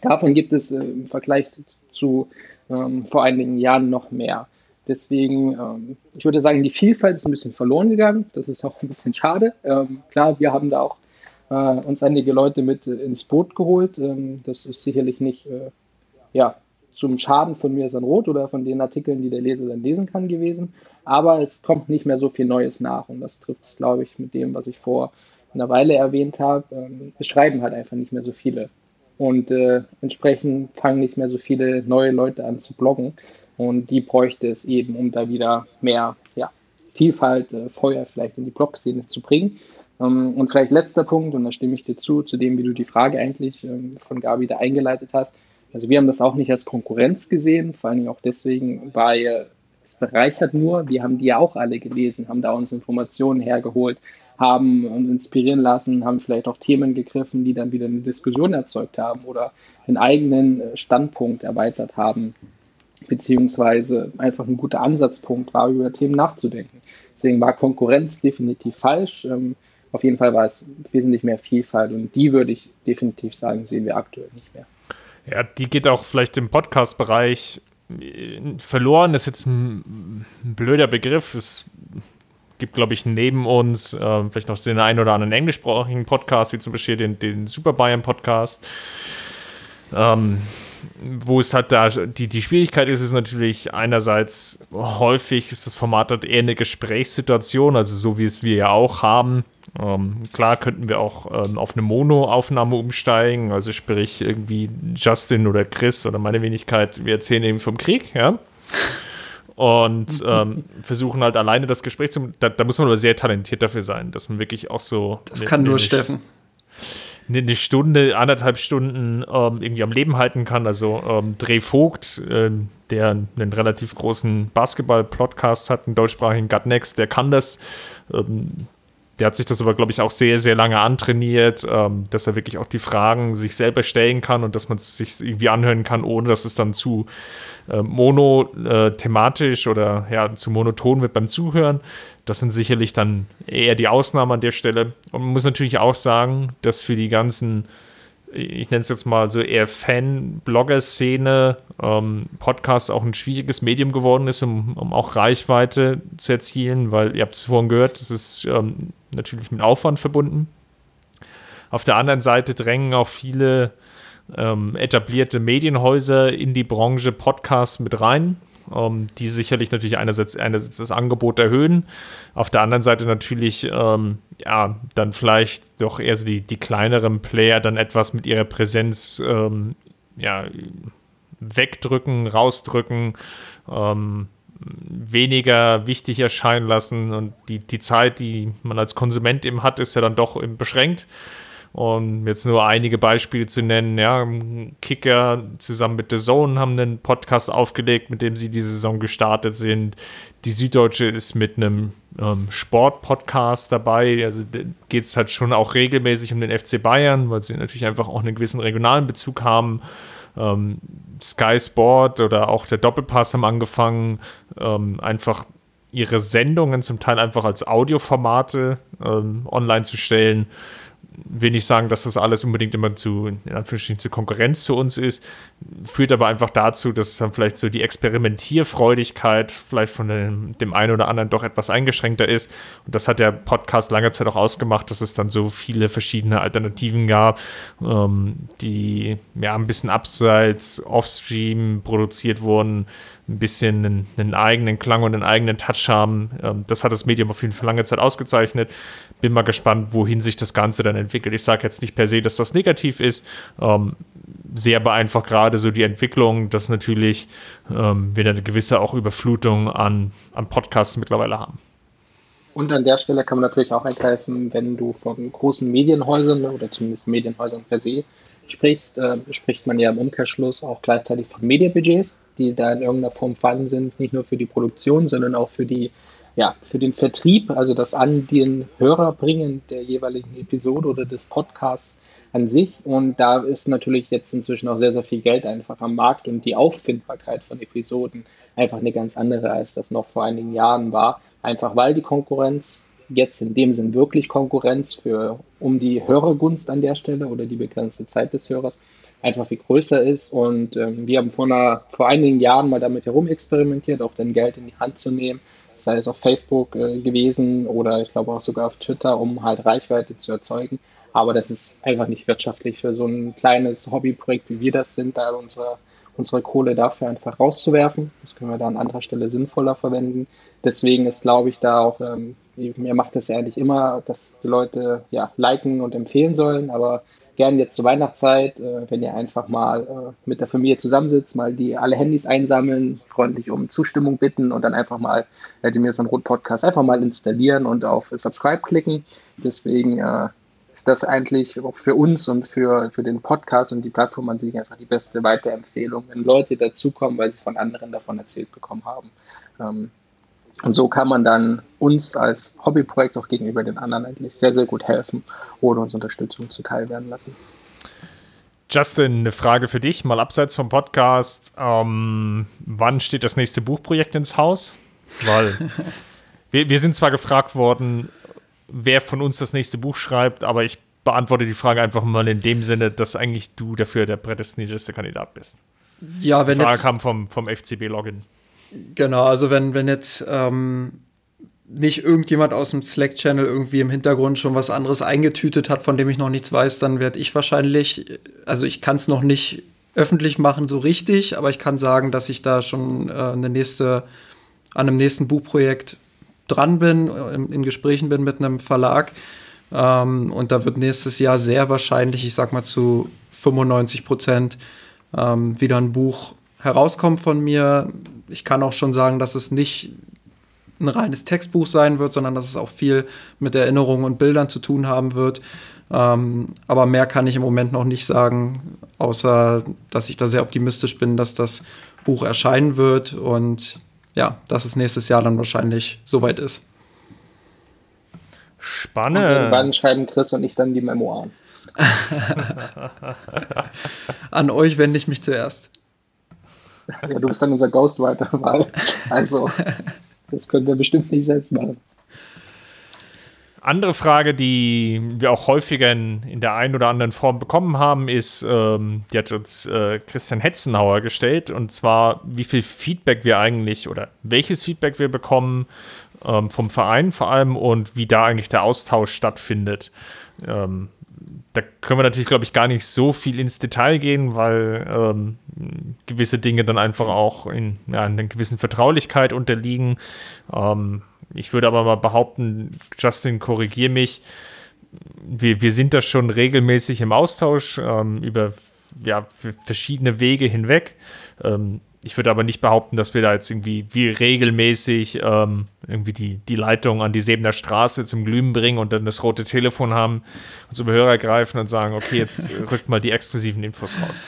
Davon gibt es äh, im Vergleich zu ähm, vor einigen Jahren noch mehr. Deswegen, ähm, ich würde sagen, die Vielfalt ist ein bisschen verloren gegangen. Das ist auch ein bisschen schade. Ähm, klar, wir haben da auch äh, uns einige Leute mit äh, ins Boot geholt. Ähm, das ist sicherlich nicht, äh, ja, zum Schaden von mir Mirsan Roth oder von den Artikeln, die der Leser dann lesen kann, gewesen. Aber es kommt nicht mehr so viel Neues nach und das trifft es, glaube ich, mit dem, was ich vor einer Weile erwähnt habe. Ähm, es schreiben halt einfach nicht mehr so viele. Und äh, entsprechend fangen nicht mehr so viele neue Leute an zu bloggen. Und die bräuchte es eben, um da wieder mehr ja, Vielfalt, äh, Feuer vielleicht in die Blog-Szene zu bringen. Ähm, und vielleicht letzter Punkt, und da stimme ich dir zu, zu dem, wie du die Frage eigentlich ähm, von Gabi da eingeleitet hast. Also wir haben das auch nicht als Konkurrenz gesehen, vor allem auch deswegen, weil es bereichert nur, wir haben die ja auch alle gelesen, haben da uns Informationen hergeholt, haben uns inspirieren lassen, haben vielleicht auch Themen gegriffen, die dann wieder eine Diskussion erzeugt haben oder den eigenen äh, Standpunkt erweitert haben, beziehungsweise einfach ein guter Ansatzpunkt war, über Themen nachzudenken. Deswegen war Konkurrenz definitiv falsch. Ähm, auf jeden Fall war es wesentlich mehr Vielfalt und die würde ich definitiv sagen, sehen wir aktuell nicht mehr. Ja, die geht auch vielleicht im Podcast-Bereich äh, verloren. Das ist jetzt ein, blöder Begriff. Es gibt, glaube ich, neben uns äh, vielleicht noch den einen oder anderen englischsprachigen Podcast, wie zum Beispiel den, den Super Bayern Podcast. Ähm, wo es halt da, die, die Schwierigkeit ist, ist natürlich einerseits häufig ist das Format halt eher eine Gesprächssituation, also so wie es wir ja auch haben. Ähm, klar könnten wir auch ähm, auf eine Mono-Aufnahme umsteigen, also sprich irgendwie Justin oder Chris oder meine Wenigkeit, wir erzählen eben vom Krieg, ja. Und ähm, versuchen halt alleine das Gespräch zu. Da, da, muss man aber sehr talentiert dafür sein, dass man wirklich auch so. Das kann nur Steffen eine Stunde, anderthalb Stunden ähm, irgendwie am Leben halten kann. Also ähm, Dreh Vogt, äh, der einen relativ großen Basketball-Podcast hat, einen deutschsprachigen Gut Next, der kann das. Ähm, der hat sich das aber, glaube ich, auch sehr, sehr lange antrainiert, ähm, dass er wirklich auch die Fragen sich selber stellen kann und dass man es sich irgendwie anhören kann, ohne dass es dann zu äh, monothematisch äh, oder ja, zu monoton wird beim Zuhören. Das sind sicherlich dann eher die Ausnahmen an der Stelle. Und man muss natürlich auch sagen, dass für die ganzen, ich nenne es jetzt mal so eher Fan-Blogger-Szene, ähm, Podcast auch ein schwieriges Medium geworden ist, um, um auch Reichweite zu erzielen, weil ihr habt es vorhin gehört, es ist ähm, natürlich mit Aufwand verbunden. Auf der anderen Seite drängen auch viele ähm, etablierte Medienhäuser in die Branche Podcasts mit rein ähm, die sicherlich natürlich einerseits, einerseits das Angebot erhöhen, auf der anderen Seite natürlich, ähm, ja, dann vielleicht doch eher so die, die kleineren Player dann etwas mit ihrer Präsenz, ähm, ja, wegdrücken, rausdrücken, ähm, weniger wichtig erscheinen lassen und die, die Zeit, die man als Konsument eben hat, ist ja dann doch eben beschränkt. Und jetzt nur einige Beispiele zu nennen, ja, Kicker zusammen mit The Zone haben einen Podcast aufgelegt, mit dem sie die Saison gestartet sind. Die Süddeutsche ist mit einem ähm, Sport-Podcast dabei. Also geht es halt schon auch regelmäßig um den FC Bayern, weil sie natürlich einfach auch einen gewissen regionalen Bezug haben. Ähm, Sky Sport oder auch der Doppelpass haben angefangen, ähm, einfach ihre Sendungen zum Teil einfach als Audioformate ähm, online zu stellen will nicht sagen, dass das alles unbedingt immer zu, in Anführungsstrichen, zu Konkurrenz zu uns ist, führt aber einfach dazu, dass dann vielleicht so die Experimentierfreudigkeit vielleicht von dem, dem einen oder anderen doch etwas eingeschränkter ist. Und das hat der Podcast lange Zeit auch ausgemacht, dass es dann so viele verschiedene Alternativen gab, ähm, die ja ein bisschen abseits, offstream produziert wurden, ein bisschen einen, einen, eigenen Klang und einen eigenen Touch haben. Ähm, das hat das Medium auf jeden Fall lange Zeit ausgezeichnet. Bin mal gespannt, wohin sich das Ganze dann entwickelt. Ich sage jetzt nicht per se, dass das negativ ist. Ähm, sehr beeinflusst gerade so die Entwicklung, dass natürlich ähm, wir eine gewisse auch Überflutung an, an Podcasts mittlerweile haben. Und an der Stelle kann man natürlich auch eingreifen, wenn du von großen Medienhäusern oder zumindest Medienhäusern per se sprichst, äh, spricht man ja im Umkehrschluss auch gleichzeitig von Medienbudgets, die da in irgendeiner Form vorhanden sind, nicht nur für die Produktion, sondern auch für die ja, für den Vertrieb, also das an den Hörer bringen der jeweiligen Episode oder des Podcasts an sich. Und da ist natürlich jetzt inzwischen auch sehr, sehr viel Geld einfach am Markt und die Auffindbarkeit von Episoden einfach eine ganz andere, als das noch vor einigen Jahren war. Einfach weil die Konkurrenz jetzt in dem Sinn wirklich Konkurrenz für um die Hörergunst an der Stelle oder die begrenzte Zeit des Hörers einfach viel größer ist. Und ähm, wir haben vor, einer, vor einigen Jahren mal damit herumexperimentiert, auch dann Geld in die Hand zu nehmen, sei es auf Facebook äh, gewesen oder ich glaube auch sogar auf Twitter, um halt Reichweite zu erzeugen. Aber das ist einfach nicht wirtschaftlich für so ein kleines Hobbyprojekt, wie wir das sind, da unsere unsere Kohle dafür einfach rauszuwerfen. Das können wir da an anderer Stelle sinnvoller verwenden. Deswegen ist, glaube ich, da auch, ähm, mir macht es eigentlich immer, dass die Leute ja liken und empfehlen sollen, aber gerne jetzt zur Weihnachtszeit, äh, wenn ihr einfach mal äh, mit der Familie zusammensitzt, mal die alle Handys einsammeln, freundlich um Zustimmung bitten und dann einfach mal den Mir so ein Rot Podcast einfach mal installieren und auf Subscribe klicken. Deswegen äh, ist das eigentlich auch für uns und für, für den Podcast und die Plattform an sich einfach die beste Weiterempfehlung, wenn Leute dazukommen, weil sie von anderen davon erzählt bekommen haben. Ähm, und so kann man dann uns als Hobbyprojekt auch gegenüber den anderen eigentlich sehr, sehr gut helfen oder uns Unterstützung zuteil werden lassen. Justin, eine Frage für dich, mal abseits vom Podcast. Ähm, wann steht das nächste Buchprojekt ins Haus? Weil wir, wir sind zwar gefragt worden, wer von uns das nächste Buch schreibt, aber ich beantworte die Frage einfach mal in dem Sinne, dass eigentlich du dafür der prädestinierteste Kandidat bist. Ja, wenn die Frage jetzt, kam vom, vom FCB-Login. Genau, also wenn, wenn jetzt ähm, nicht irgendjemand aus dem Slack-Channel irgendwie im Hintergrund schon was anderes eingetütet hat, von dem ich noch nichts weiß, dann werde ich wahrscheinlich, also ich kann es noch nicht öffentlich machen so richtig, aber ich kann sagen, dass ich da schon äh, eine nächste, an einem nächsten Buchprojekt dran bin, in, in Gesprächen bin mit einem Verlag. Ähm, und da wird nächstes Jahr sehr wahrscheinlich, ich sag mal zu 95 Prozent, ähm, wieder ein Buch herauskommen von mir. Ich kann auch schon sagen, dass es nicht ein reines Textbuch sein wird, sondern dass es auch viel mit Erinnerungen und Bildern zu tun haben wird. Ähm, aber mehr kann ich im Moment noch nicht sagen, außer dass ich da sehr optimistisch bin, dass das Buch erscheinen wird und ja, dass es nächstes Jahr dann wahrscheinlich soweit ist. Spannend. Und irgendwann schreiben Chris und ich dann die Memoiren. An euch wende ich mich zuerst. Ja, du bist dann unser Ghostwriter, weil also das können wir bestimmt nicht selbst machen. Andere Frage, die wir auch häufiger in, in der einen oder anderen Form bekommen haben, ist, ähm, die hat uns äh, Christian Hetzenauer gestellt, und zwar, wie viel Feedback wir eigentlich oder welches Feedback wir bekommen ähm, vom Verein vor allem und wie da eigentlich der Austausch stattfindet. Ähm, da können wir natürlich, glaube ich, gar nicht so viel ins Detail gehen, weil ähm, gewisse Dinge dann einfach auch in, ja, in einer gewissen Vertraulichkeit unterliegen. Ähm, ich würde aber mal behaupten, Justin, korrigier mich. Wir, wir sind da schon regelmäßig im Austausch ähm, über ja, verschiedene Wege hinweg. Ähm, ich würde aber nicht behaupten, dass wir da jetzt irgendwie wie regelmäßig ähm, irgendwie die, die Leitung an die Sebener Straße zum Glühen bringen und dann das rote Telefon haben und zum Hörer greifen und sagen, okay, jetzt rückt mal die exklusiven Infos raus.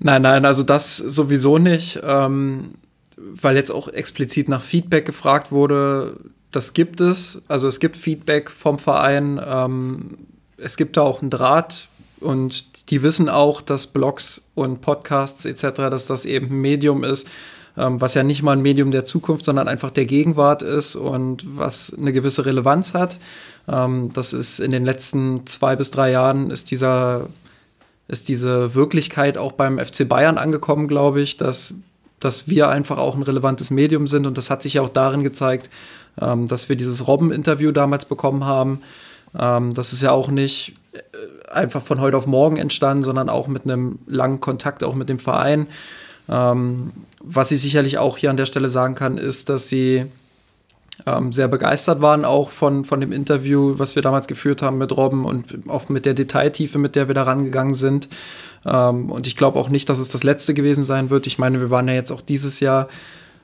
Nein, nein, also das sowieso nicht, ähm, weil jetzt auch explizit nach Feedback gefragt wurde. Das gibt es. Also es gibt Feedback vom Verein. Ähm, es gibt da auch einen Draht und die wissen auch, dass Blogs und Podcasts etc., dass das eben ein Medium ist, ähm, was ja nicht mal ein Medium der Zukunft, sondern einfach der Gegenwart ist und was eine gewisse Relevanz hat. Ähm, das ist in den letzten zwei bis drei Jahren ist dieser ist diese Wirklichkeit auch beim FC Bayern angekommen, glaube ich, dass, dass wir einfach auch ein relevantes Medium sind. Und das hat sich ja auch darin gezeigt, ähm, dass wir dieses Robben-Interview damals bekommen haben. Ähm, das ist ja auch nicht äh, einfach von heute auf morgen entstanden, sondern auch mit einem langen Kontakt auch mit dem Verein. Ähm, was ich sicherlich auch hier an der Stelle sagen kann, ist, dass sie ähm, sehr begeistert waren auch von, von dem Interview, was wir damals geführt haben mit Robben und auch mit der Detailtiefe, mit der wir da rangegangen sind. Ähm, und ich glaube auch nicht, dass es das letzte gewesen sein wird. Ich meine, wir waren ja jetzt auch dieses Jahr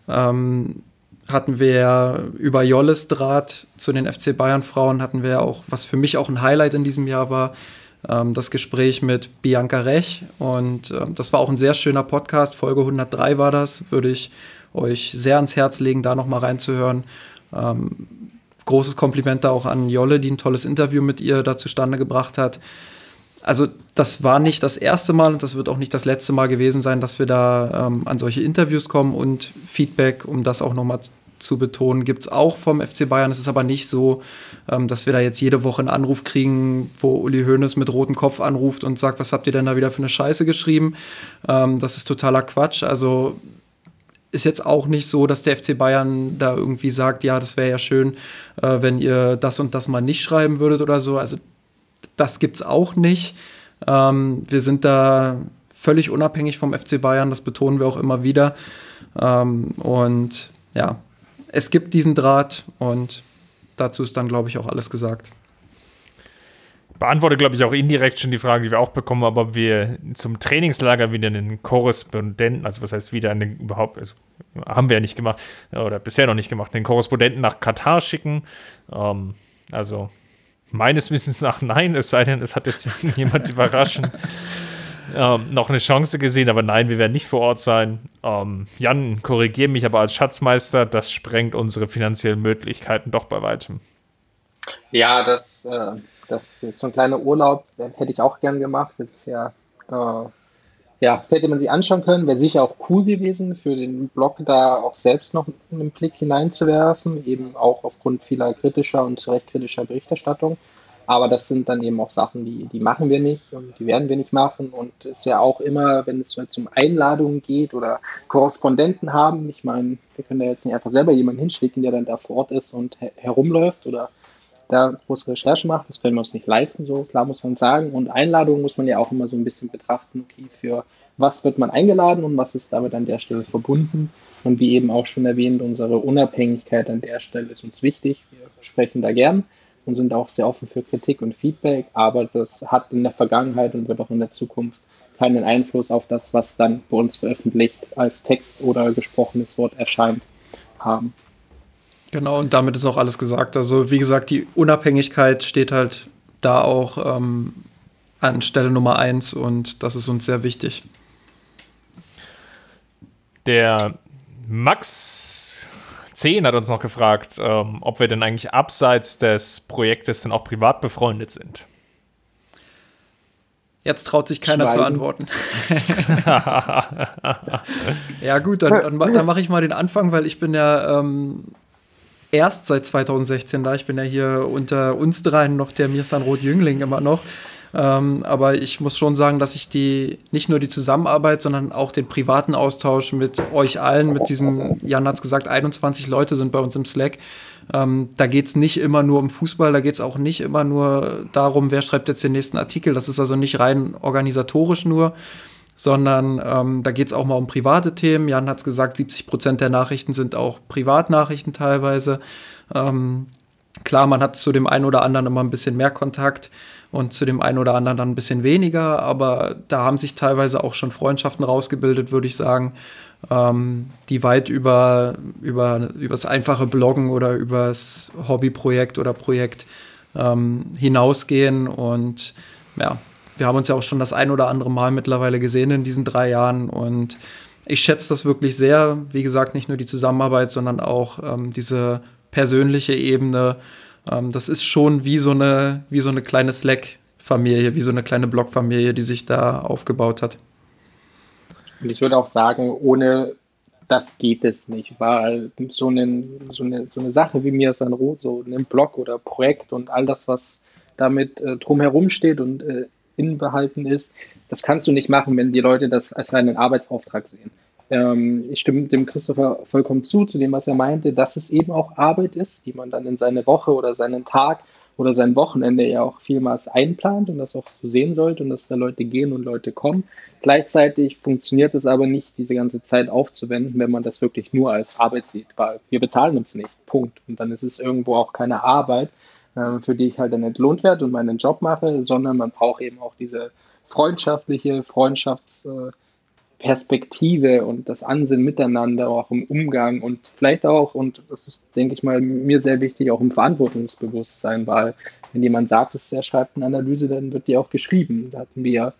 ähm, hatten wir über Jolles Draht zu den FC Bayern Frauen hatten wir auch, was für mich auch ein Highlight in diesem Jahr war, ähm, das Gespräch mit Bianca Rech. Und ähm, das war auch ein sehr schöner Podcast. Folge 103 war das. Würde ich euch sehr ans Herz legen, da nochmal reinzuhören. Ähm, großes Kompliment da auch an Jolle, die ein tolles Interview mit ihr da zustande gebracht hat. Also das war nicht das erste Mal und das wird auch nicht das letzte Mal gewesen sein, dass wir da ähm, an solche Interviews kommen und Feedback, um das auch nochmal zu betonen, gibt es auch vom FC Bayern. Es ist aber nicht so, ähm, dass wir da jetzt jede Woche einen Anruf kriegen, wo Uli Hoeneß mit rotem Kopf anruft und sagt, was habt ihr denn da wieder für eine Scheiße geschrieben? Ähm, das ist totaler Quatsch. Also ist jetzt auch nicht so, dass der FC Bayern da irgendwie sagt, ja, das wäre ja schön, äh, wenn ihr das und das mal nicht schreiben würdet oder so. Also das gibt es auch nicht. Ähm, wir sind da völlig unabhängig vom FC Bayern, das betonen wir auch immer wieder. Ähm, und ja, es gibt diesen Draht und dazu ist dann, glaube ich, auch alles gesagt. Beantwortet, glaube ich, auch indirekt schon die Frage, die wir auch bekommen, aber wir zum Trainingslager wieder einen Korrespondenten, also was heißt wieder einen überhaupt, also haben wir ja nicht gemacht, oder bisher noch nicht gemacht, einen Korrespondenten nach Katar schicken. Ähm, also meines Wissens nach nein, es sei denn, es hat jetzt jemand überraschend ähm, noch eine Chance gesehen, aber nein, wir werden nicht vor Ort sein. Ähm, Jan, korrigiere mich, aber als Schatzmeister, das sprengt unsere finanziellen Möglichkeiten doch bei weitem. Ja, das, äh, das ist so ein kleiner Urlaub, hätte ich auch gern gemacht. Das ist ja, äh, ja, hätte man sich anschauen können, wäre sicher auch cool gewesen, für den Blog da auch selbst noch einen Blick hineinzuwerfen, eben auch aufgrund vieler kritischer und zu Recht kritischer Berichterstattung. Aber das sind dann eben auch Sachen, die, die machen wir nicht und die werden wir nicht machen. Und es ist ja auch immer, wenn es jetzt um Einladungen geht oder Korrespondenten haben, ich meine, wir können da jetzt nicht einfach selber jemanden hinschicken, der dann da vor Ort ist und her herumläuft oder da große Recherche macht. Das können wir uns nicht leisten, so klar muss man sagen. Und Einladungen muss man ja auch immer so ein bisschen betrachten, okay, für was wird man eingeladen und was ist damit an der Stelle verbunden. Und wie eben auch schon erwähnt, unsere Unabhängigkeit an der Stelle ist uns wichtig. Wir sprechen da gern und sind auch sehr offen für Kritik und Feedback, aber das hat in der Vergangenheit und wird auch in der Zukunft keinen Einfluss auf das, was dann bei uns veröffentlicht als Text oder gesprochenes Wort erscheint, haben. Genau, und damit ist auch alles gesagt. Also, wie gesagt, die Unabhängigkeit steht halt da auch ähm, an Stelle Nummer eins und das ist uns sehr wichtig. Der Max 10 hat uns noch gefragt, ähm, ob wir denn eigentlich abseits des Projektes dann auch privat befreundet sind. Jetzt traut sich keiner Schweigen. zu antworten. ja, gut, dann, dann, dann mache ich mal den Anfang, weil ich bin ja ähm, erst seit 2016 da. Ich bin ja hier unter uns dreien noch der Mirsan Roth-Jüngling immer noch. Ähm, aber ich muss schon sagen, dass ich die nicht nur die Zusammenarbeit, sondern auch den privaten Austausch mit euch allen, mit diesen, Jan hat es gesagt, 21 Leute sind bei uns im Slack. Ähm, da geht es nicht immer nur um Fußball, da geht es auch nicht immer nur darum, wer schreibt jetzt den nächsten Artikel. Das ist also nicht rein organisatorisch nur, sondern ähm, da geht es auch mal um private Themen. Jan hat es gesagt, 70 Prozent der Nachrichten sind auch Privatnachrichten teilweise. Ähm, klar, man hat zu dem einen oder anderen immer ein bisschen mehr Kontakt und zu dem einen oder anderen dann ein bisschen weniger, aber da haben sich teilweise auch schon Freundschaften rausgebildet, würde ich sagen, ähm, die weit über, über, über das einfache Bloggen oder über das Hobbyprojekt oder Projekt ähm, hinausgehen. Und ja, wir haben uns ja auch schon das ein oder andere Mal mittlerweile gesehen in diesen drei Jahren und ich schätze das wirklich sehr. Wie gesagt, nicht nur die Zusammenarbeit, sondern auch ähm, diese persönliche Ebene, ähm, das ist schon wie so eine, wie so eine kleine Slack-Familie, wie so eine kleine Blog-Familie, die sich da aufgebaut hat. Und ich würde auch sagen, ohne das geht es nicht, weil so eine, so eine, so eine Sache wie mir San Rot, so ein Blog oder Projekt und all das, was damit äh, drumherum steht und äh, inbehalten ist, das kannst du nicht machen, wenn die Leute das als einen Arbeitsauftrag sehen. Ähm, ich stimme dem Christopher vollkommen zu, zu dem, was er meinte, dass es eben auch Arbeit ist, die man dann in seine Woche oder seinen Tag oder sein Wochenende ja auch vielmals einplant und das auch so sehen sollte und dass da Leute gehen und Leute kommen. Gleichzeitig funktioniert es aber nicht, diese ganze Zeit aufzuwenden, wenn man das wirklich nur als Arbeit sieht, weil wir bezahlen uns nicht. Punkt. Und dann ist es irgendwo auch keine Arbeit, für die ich halt dann entlohnt werde und meinen Job mache, sondern man braucht eben auch diese freundschaftliche, Freundschafts- äh, Perspektive und das Ansinnen miteinander, auch im Umgang und vielleicht auch, und das ist, denke ich mal, mir sehr wichtig, auch im Verantwortungsbewusstsein, weil wenn jemand sagt, dass er schreibt eine Analyse, dann wird die auch geschrieben. Da hatten wir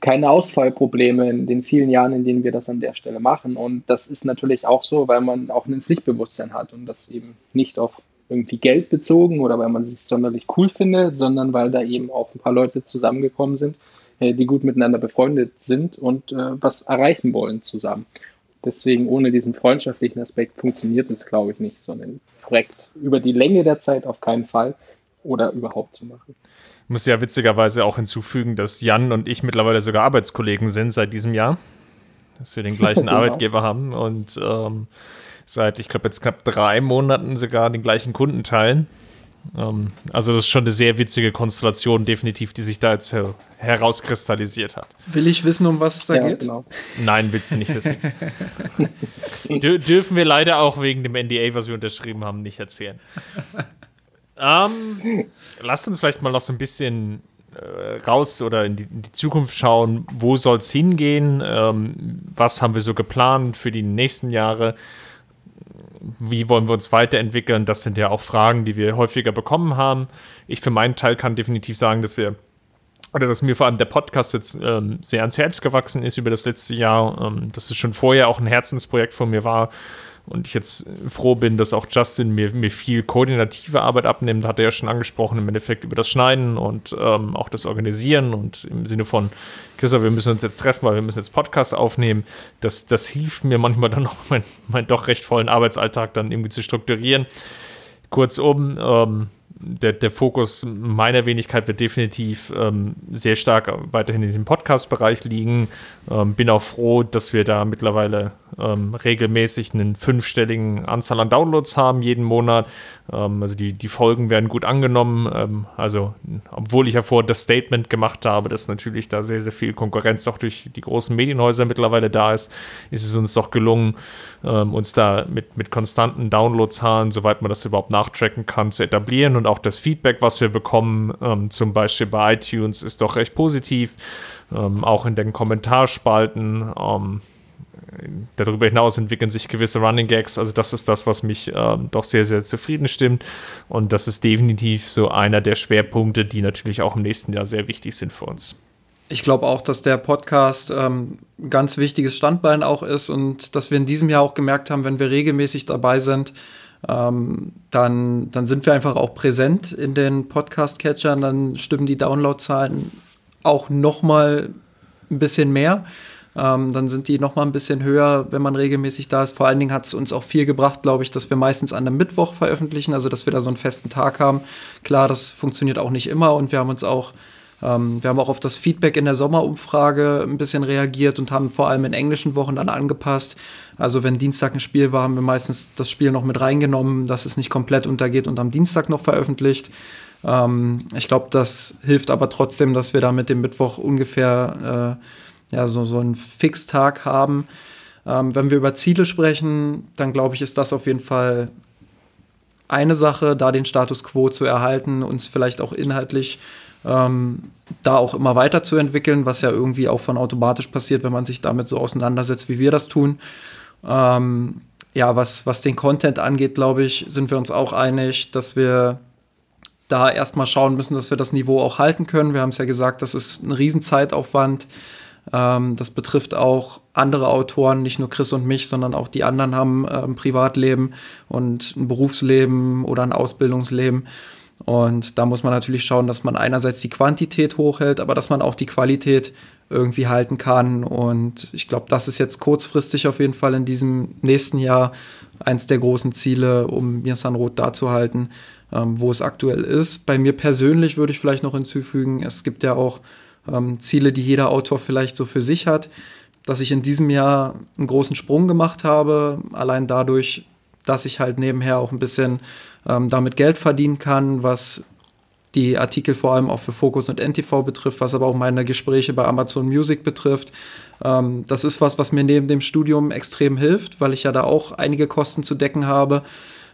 keine Ausfallprobleme in den vielen Jahren, in denen wir das an der Stelle machen. Und das ist natürlich auch so, weil man auch ein Pflichtbewusstsein hat und das eben nicht auf irgendwie Geld bezogen oder weil man sich sonderlich cool findet, sondern weil da eben auch ein paar Leute zusammengekommen sind, äh, die gut miteinander befreundet sind und äh, was erreichen wollen zusammen. Deswegen ohne diesen freundschaftlichen Aspekt funktioniert es, glaube ich, nicht, so ein Projekt über die Länge der Zeit auf keinen Fall oder überhaupt zu machen. Ich muss ja witzigerweise auch hinzufügen, dass Jan und ich mittlerweile sogar Arbeitskollegen sind seit diesem Jahr. Dass wir den gleichen genau. Arbeitgeber haben und ähm, seit, ich glaube, jetzt knapp drei Monaten sogar den gleichen Kunden teilen. Ähm, also das ist schon eine sehr witzige Konstellation, definitiv, die sich da jetzt her herauskristallisiert hat. Will ich wissen, um was es da ja, geht? Genau. Nein, willst du nicht wissen. Dür dürfen wir leider auch wegen dem NDA, was wir unterschrieben haben, nicht erzählen. Ähm, lasst uns vielleicht mal noch so ein bisschen äh, raus oder in die, in die, Zukunft schauen. Wo soll es hingehen? Ähm, was haben wir so geplant für die nächsten Jahre? Wie wollen wir uns weiterentwickeln? Das sind ja auch Fragen, die wir häufiger bekommen haben. Ich für meinen Teil kann definitiv sagen, dass wir oder dass mir vor allem der Podcast jetzt ähm, sehr ans Herz gewachsen ist über das letzte Jahr, ähm, dass es schon vorher auch ein Herzensprojekt von mir war, und ich jetzt froh bin, dass auch Justin mir, mir viel koordinative Arbeit abnimmt, hat er ja schon angesprochen, im Endeffekt über das Schneiden und ähm, auch das Organisieren und im Sinne von, Christoph, wir müssen uns jetzt treffen, weil wir müssen jetzt Podcast aufnehmen. Das, das hilft mir manchmal dann noch, meinen mein doch recht vollen Arbeitsalltag dann irgendwie zu strukturieren. Kurzum, ähm, der, der Fokus meiner Wenigkeit wird definitiv ähm, sehr stark weiterhin in diesem Podcast-Bereich liegen. Ähm, bin auch froh, dass wir da mittlerweile ähm, regelmäßig einen fünfstelligen Anzahl an Downloads haben jeden Monat. Ähm, also die, die Folgen werden gut angenommen. Ähm, also, obwohl ich ja vorher das Statement gemacht habe, dass natürlich da sehr, sehr viel Konkurrenz auch durch die großen Medienhäuser mittlerweile da ist, ist es uns doch gelungen, ähm, uns da mit, mit konstanten Downloadzahlen, soweit man das überhaupt nachtracken kann, zu etablieren und auch das Feedback, was wir bekommen, ähm, zum Beispiel bei iTunes, ist doch recht positiv. Ähm, auch in den Kommentarspalten. Darüber hinaus entwickeln sich gewisse Running Gags. Also das ist das, was mich ähm, doch sehr, sehr zufrieden stimmt. Und das ist definitiv so einer der Schwerpunkte, die natürlich auch im nächsten Jahr sehr wichtig sind für uns. Ich glaube auch, dass der Podcast ähm, ein ganz wichtiges Standbein auch ist und dass wir in diesem Jahr auch gemerkt haben, wenn wir regelmäßig dabei sind, ähm, dann, dann sind wir einfach auch präsent in den Podcast-Catchern, dann stimmen die Downloadzahlen auch noch mal ein bisschen mehr. Ähm, dann sind die noch mal ein bisschen höher, wenn man regelmäßig da ist. Vor allen Dingen hat es uns auch viel gebracht, glaube ich, dass wir meistens an einem Mittwoch veröffentlichen, also dass wir da so einen festen Tag haben. Klar, das funktioniert auch nicht immer und wir haben uns auch ähm, wir haben auch auf das Feedback in der Sommerumfrage ein bisschen reagiert und haben vor allem in englischen Wochen dann angepasst, also wenn Dienstag ein Spiel war, haben wir meistens das Spiel noch mit reingenommen, dass es nicht komplett untergeht und am Dienstag noch veröffentlicht. Ähm, ich glaube, das hilft aber trotzdem, dass wir da mit dem Mittwoch ungefähr äh, ja, so, so einen Fixtag haben. Ähm, wenn wir über Ziele sprechen, dann glaube ich, ist das auf jeden Fall eine Sache, da den Status quo zu erhalten, uns vielleicht auch inhaltlich ähm, da auch immer weiterzuentwickeln, was ja irgendwie auch von automatisch passiert, wenn man sich damit so auseinandersetzt, wie wir das tun. Ähm, ja, was, was den Content angeht, glaube ich, sind wir uns auch einig, dass wir da erstmal schauen müssen, dass wir das Niveau auch halten können. Wir haben es ja gesagt, das ist ein Riesenzeitaufwand. Ähm, das betrifft auch andere Autoren, nicht nur Chris und mich, sondern auch die anderen haben äh, ein Privatleben und ein Berufsleben oder ein Ausbildungsleben. Und da muss man natürlich schauen, dass man einerseits die Quantität hochhält, aber dass man auch die Qualität irgendwie halten kann. Und ich glaube, das ist jetzt kurzfristig auf jeden Fall in diesem nächsten Jahr eins der großen Ziele, um Mirsan Roth da zu halten, ähm, wo es aktuell ist. Bei mir persönlich würde ich vielleicht noch hinzufügen, es gibt ja auch ähm, Ziele, die jeder Autor vielleicht so für sich hat, dass ich in diesem Jahr einen großen Sprung gemacht habe, allein dadurch, dass ich halt nebenher auch ein bisschen ähm, damit Geld verdienen kann, was die Artikel vor allem auch für Focus und NTV betrifft, was aber auch meine Gespräche bei Amazon Music betrifft. Ähm, das ist was, was mir neben dem Studium extrem hilft, weil ich ja da auch einige Kosten zu decken habe.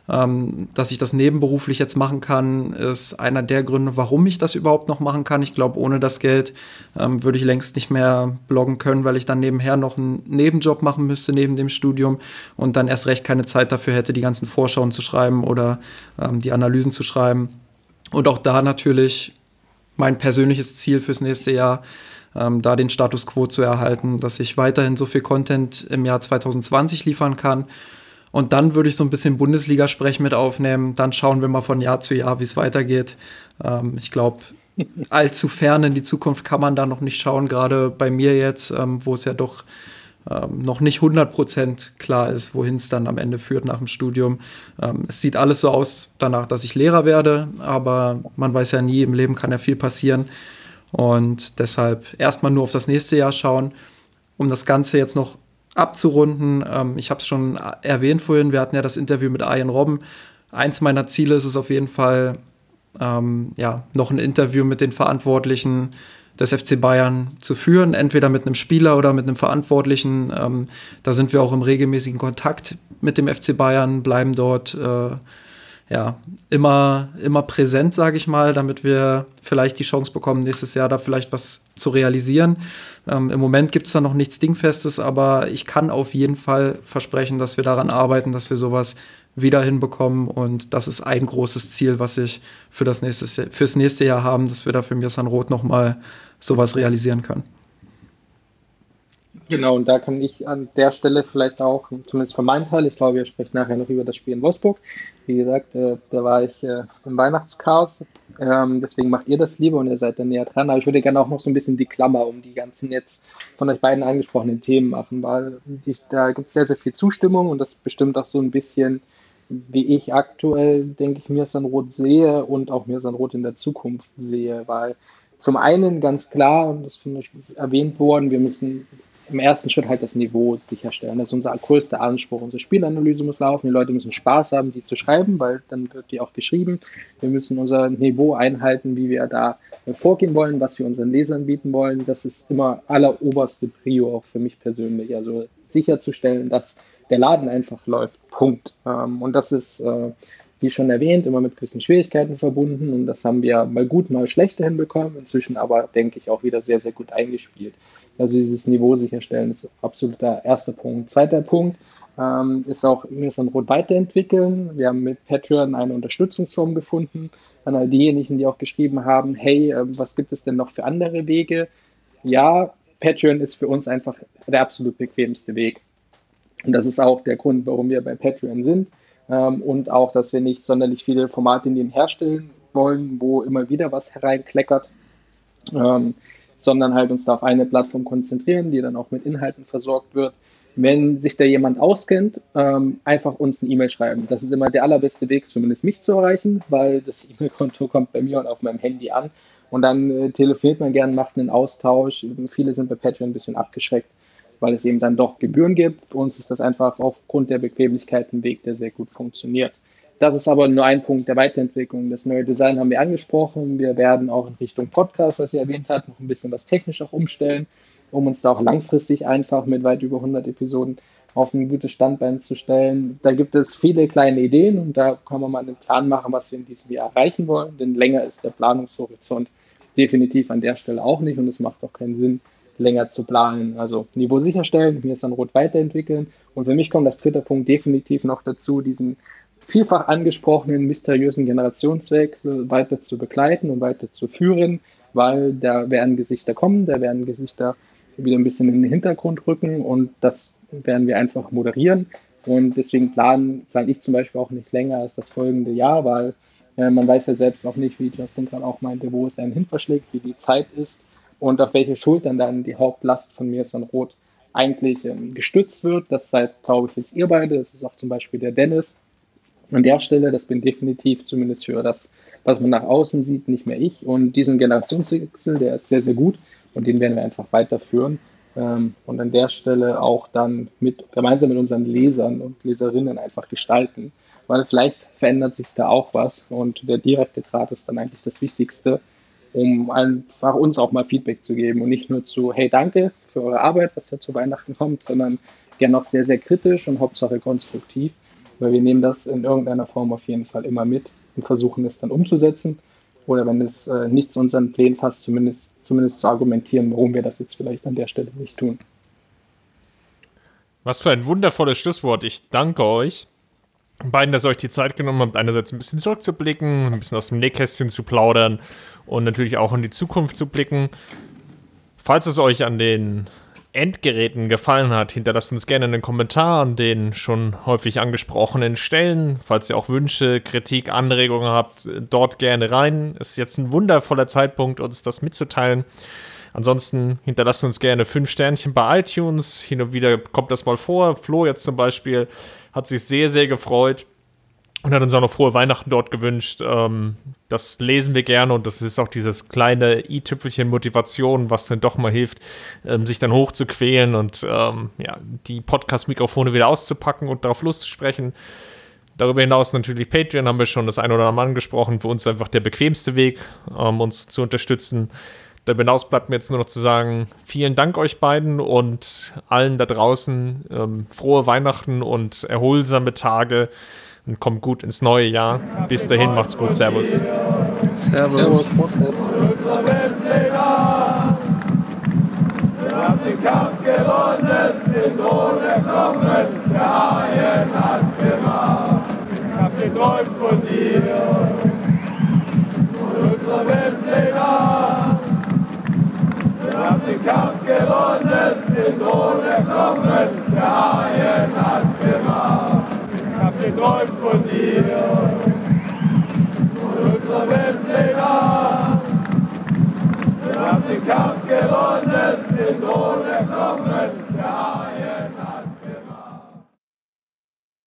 Ähm, dass ich das nebenberuflich jetzt machen kann, ist einer der Gründe, warum ich das überhaupt noch machen kann. Ich glaube, ohne das Geld ähm, würde ich längst nicht mehr bloggen können, weil ich dann nebenher noch einen Nebenjob machen müsste neben dem Studium und dann erst recht keine Zeit dafür hätte, die ganzen Vorschauen zu schreiben oder ähm, die Analysen zu schreiben. Und auch da natürlich mein persönliches Ziel fürs nächste Jahr, ähm, da den Status quo zu erhalten, dass ich weiterhin so viel Content im Jahr 2020 liefern kann. Und dann würde ich so ein bisschen Bundesliga-Sprech mit aufnehmen. Dann schauen wir mal von Jahr zu Jahr, wie es weitergeht. Ähm, ich glaube, allzu fern in die Zukunft kann man da noch nicht schauen, gerade bei mir jetzt, ähm, wo es ja doch ähm, noch nicht 100% klar ist, wohin es dann am Ende führt nach dem Studium. Ähm, es sieht alles so aus danach, dass ich Lehrer werde, aber man weiß ja nie, im Leben kann ja viel passieren. Und deshalb erstmal nur auf das nächste Jahr schauen, um das Ganze jetzt noch abzurunden. Ähm, ich habe es schon erwähnt vorhin, wir hatten ja das Interview mit Ian Robben. Eins meiner Ziele ist es auf jeden Fall, ähm, ja, noch ein Interview mit den Verantwortlichen des FC Bayern zu führen, entweder mit einem Spieler oder mit einem Verantwortlichen. Ähm, da sind wir auch im regelmäßigen Kontakt mit dem FC Bayern, bleiben dort äh, ja, immer, immer präsent, sage ich mal, damit wir vielleicht die Chance bekommen, nächstes Jahr da vielleicht was zu realisieren. Ähm, Im Moment gibt es da noch nichts Dingfestes, aber ich kann auf jeden Fall versprechen, dass wir daran arbeiten, dass wir sowas wieder hinbekommen. Und das ist ein großes Ziel, was ich für das nächste, fürs nächste Jahr haben, dass wir da für Mirsan Roth nochmal sowas realisieren können. Genau, und da kann ich an der Stelle vielleicht auch, zumindest für meinen Teil, ich glaube, wir sprechen nachher noch über das Spiel in Wolfsburg. Wie gesagt, äh, da war ich äh, im Weihnachtschaos. Ähm, deswegen macht ihr das lieber und ihr seid dann näher dran. Aber ich würde gerne auch noch so ein bisschen die Klammer um die ganzen jetzt von euch beiden angesprochenen Themen machen, weil die, da gibt es sehr, sehr viel Zustimmung und das bestimmt auch so ein bisschen, wie ich aktuell, denke ich, mir Rot sehe und auch mir Rot in der Zukunft sehe, weil zum einen ganz klar, und das finde ich erwähnt worden, wir müssen im ersten Schritt halt das Niveau sicherstellen. Das ist unser größter Anspruch. Unsere Spielanalyse muss laufen. Die Leute müssen Spaß haben, die zu schreiben, weil dann wird die auch geschrieben. Wir müssen unser Niveau einhalten, wie wir da vorgehen wollen, was wir unseren Lesern bieten wollen. Das ist immer alleroberste Prio auch für mich persönlich. Also sicherzustellen, dass der Laden einfach läuft. Punkt. Ähm, und das ist, äh, wie schon erwähnt, immer mit gewissen Schwierigkeiten verbunden. Und das haben wir mal gut, mal schlechter hinbekommen. Inzwischen aber, denke ich, auch wieder sehr, sehr gut eingespielt. Also dieses Niveau sicherstellen ist absoluter erster Punkt. Zweiter Punkt ähm, ist auch Mirsan Rot weiterentwickeln. Wir haben mit Patreon eine Unterstützungsform gefunden. An all diejenigen, die auch geschrieben haben, hey, äh, was gibt es denn noch für andere Wege? Ja, Patreon ist für uns einfach der absolut bequemste Weg. Und das ist auch der Grund, warum wir bei Patreon sind. Ähm, und auch, dass wir nicht sonderlich viele Formate in den herstellen wollen, wo immer wieder was hereinkleckert. Ähm, sondern halt uns da auf eine Plattform konzentrieren, die dann auch mit Inhalten versorgt wird. Wenn sich da jemand auskennt, ähm, einfach uns eine E-Mail schreiben. Das ist immer der allerbeste Weg, zumindest mich zu erreichen, weil das E-Mail-Konto kommt bei mir und auf meinem Handy an. Und dann äh, telefoniert man gern, macht einen Austausch. Viele sind bei Patreon ein bisschen abgeschreckt, weil es eben dann doch Gebühren gibt. Für uns ist das einfach aufgrund der Bequemlichkeit ein Weg, der sehr gut funktioniert. Das ist aber nur ein Punkt der Weiterentwicklung. Das neue Design haben wir angesprochen. Wir werden auch in Richtung Podcast, was ihr erwähnt habt, noch ein bisschen was technisch auch umstellen, um uns da auch langfristig einfach mit weit über 100 Episoden auf ein gutes Standbein zu stellen. Da gibt es viele kleine Ideen und da kann man mal einen Plan machen, was wir in diesem Jahr erreichen wollen, denn länger ist der Planungshorizont definitiv an der Stelle auch nicht und es macht auch keinen Sinn, länger zu planen. Also Niveau sicherstellen, mir ist dann rot weiterentwickeln und für mich kommt das dritte Punkt definitiv noch dazu, diesen vielfach angesprochenen mysteriösen Generationswechsel weiter zu begleiten und weiter zu führen, weil da werden Gesichter kommen, da werden Gesichter wieder ein bisschen in den Hintergrund rücken und das werden wir einfach moderieren. Und deswegen planen, plane ich zum Beispiel auch nicht länger als das folgende Jahr, weil äh, man weiß ja selbst auch nicht, wie Justin gerade auch meinte, wo es einen hin verschlägt, wie die Zeit ist und auf welche Schultern dann die Hauptlast von mir ist rot eigentlich ähm, gestützt wird. Das seid, glaube ich, jetzt ihr beide. Das ist auch zum Beispiel der Dennis, an der Stelle, das bin definitiv zumindest für das, was man nach außen sieht, nicht mehr ich. Und diesen Generationswechsel, der ist sehr, sehr gut und den werden wir einfach weiterführen. Ähm, und an der Stelle auch dann mit, gemeinsam mit unseren Lesern und Leserinnen einfach gestalten. Weil vielleicht verändert sich da auch was und der direkte Draht ist dann eigentlich das Wichtigste, um einfach uns auch mal Feedback zu geben und nicht nur zu, hey, danke für eure Arbeit, was da zu Weihnachten kommt, sondern gerne auch sehr, sehr kritisch und Hauptsache konstruktiv weil wir nehmen das in irgendeiner Form auf jeden Fall immer mit und versuchen es dann umzusetzen. Oder wenn es äh, nicht zu unseren Plänen fasst, zumindest, zumindest zu argumentieren, warum wir das jetzt vielleicht an der Stelle nicht tun. Was für ein wundervolles Schlusswort. Ich danke euch beiden, dass ihr euch die Zeit genommen habt, einerseits ein bisschen zurückzublicken, ein bisschen aus dem Nähkästchen zu plaudern und natürlich auch in die Zukunft zu blicken. Falls es euch an den Endgeräten gefallen hat, hinterlasst uns gerne einen Kommentar an den schon häufig angesprochenen Stellen. Falls ihr auch Wünsche, Kritik, Anregungen habt, dort gerne rein. Es ist jetzt ein wundervoller Zeitpunkt, uns das mitzuteilen. Ansonsten hinterlasst uns gerne fünf Sternchen bei iTunes. Hin und wieder kommt das mal vor. Flo jetzt zum Beispiel hat sich sehr, sehr gefreut und hat uns auch noch frohe Weihnachten dort gewünscht. Ähm, das lesen wir gerne und das ist auch dieses kleine i-Tüpfelchen Motivation, was dann doch mal hilft, ähm, sich dann hochzuquälen und ähm, ja, die Podcast-Mikrofone wieder auszupacken und darauf loszusprechen. Darüber hinaus natürlich Patreon, haben wir schon das ein oder andere Mal angesprochen. Für uns einfach der bequemste Weg, ähm, uns zu unterstützen. Darüber hinaus bleibt mir jetzt nur noch zu sagen, vielen Dank euch beiden und allen da draußen. Ähm, frohe Weihnachten und erholsame Tage und kommt gut ins neue Jahr. Bis dahin, macht's gut. Servus. Servus. Servus. Wir haben den Kampf gewonnen, den Thron erklommen, der Haien hat's gemacht. Ich hab geträumt von dir, von unserer Weltpläne. Wir haben den Kampf gewonnen, den Thron erklommen, der Haien hat's gemacht. Geträumt von dir, von unserer Weltpläne. Wir haben den Kampf gewonnen, den Thron erklommen.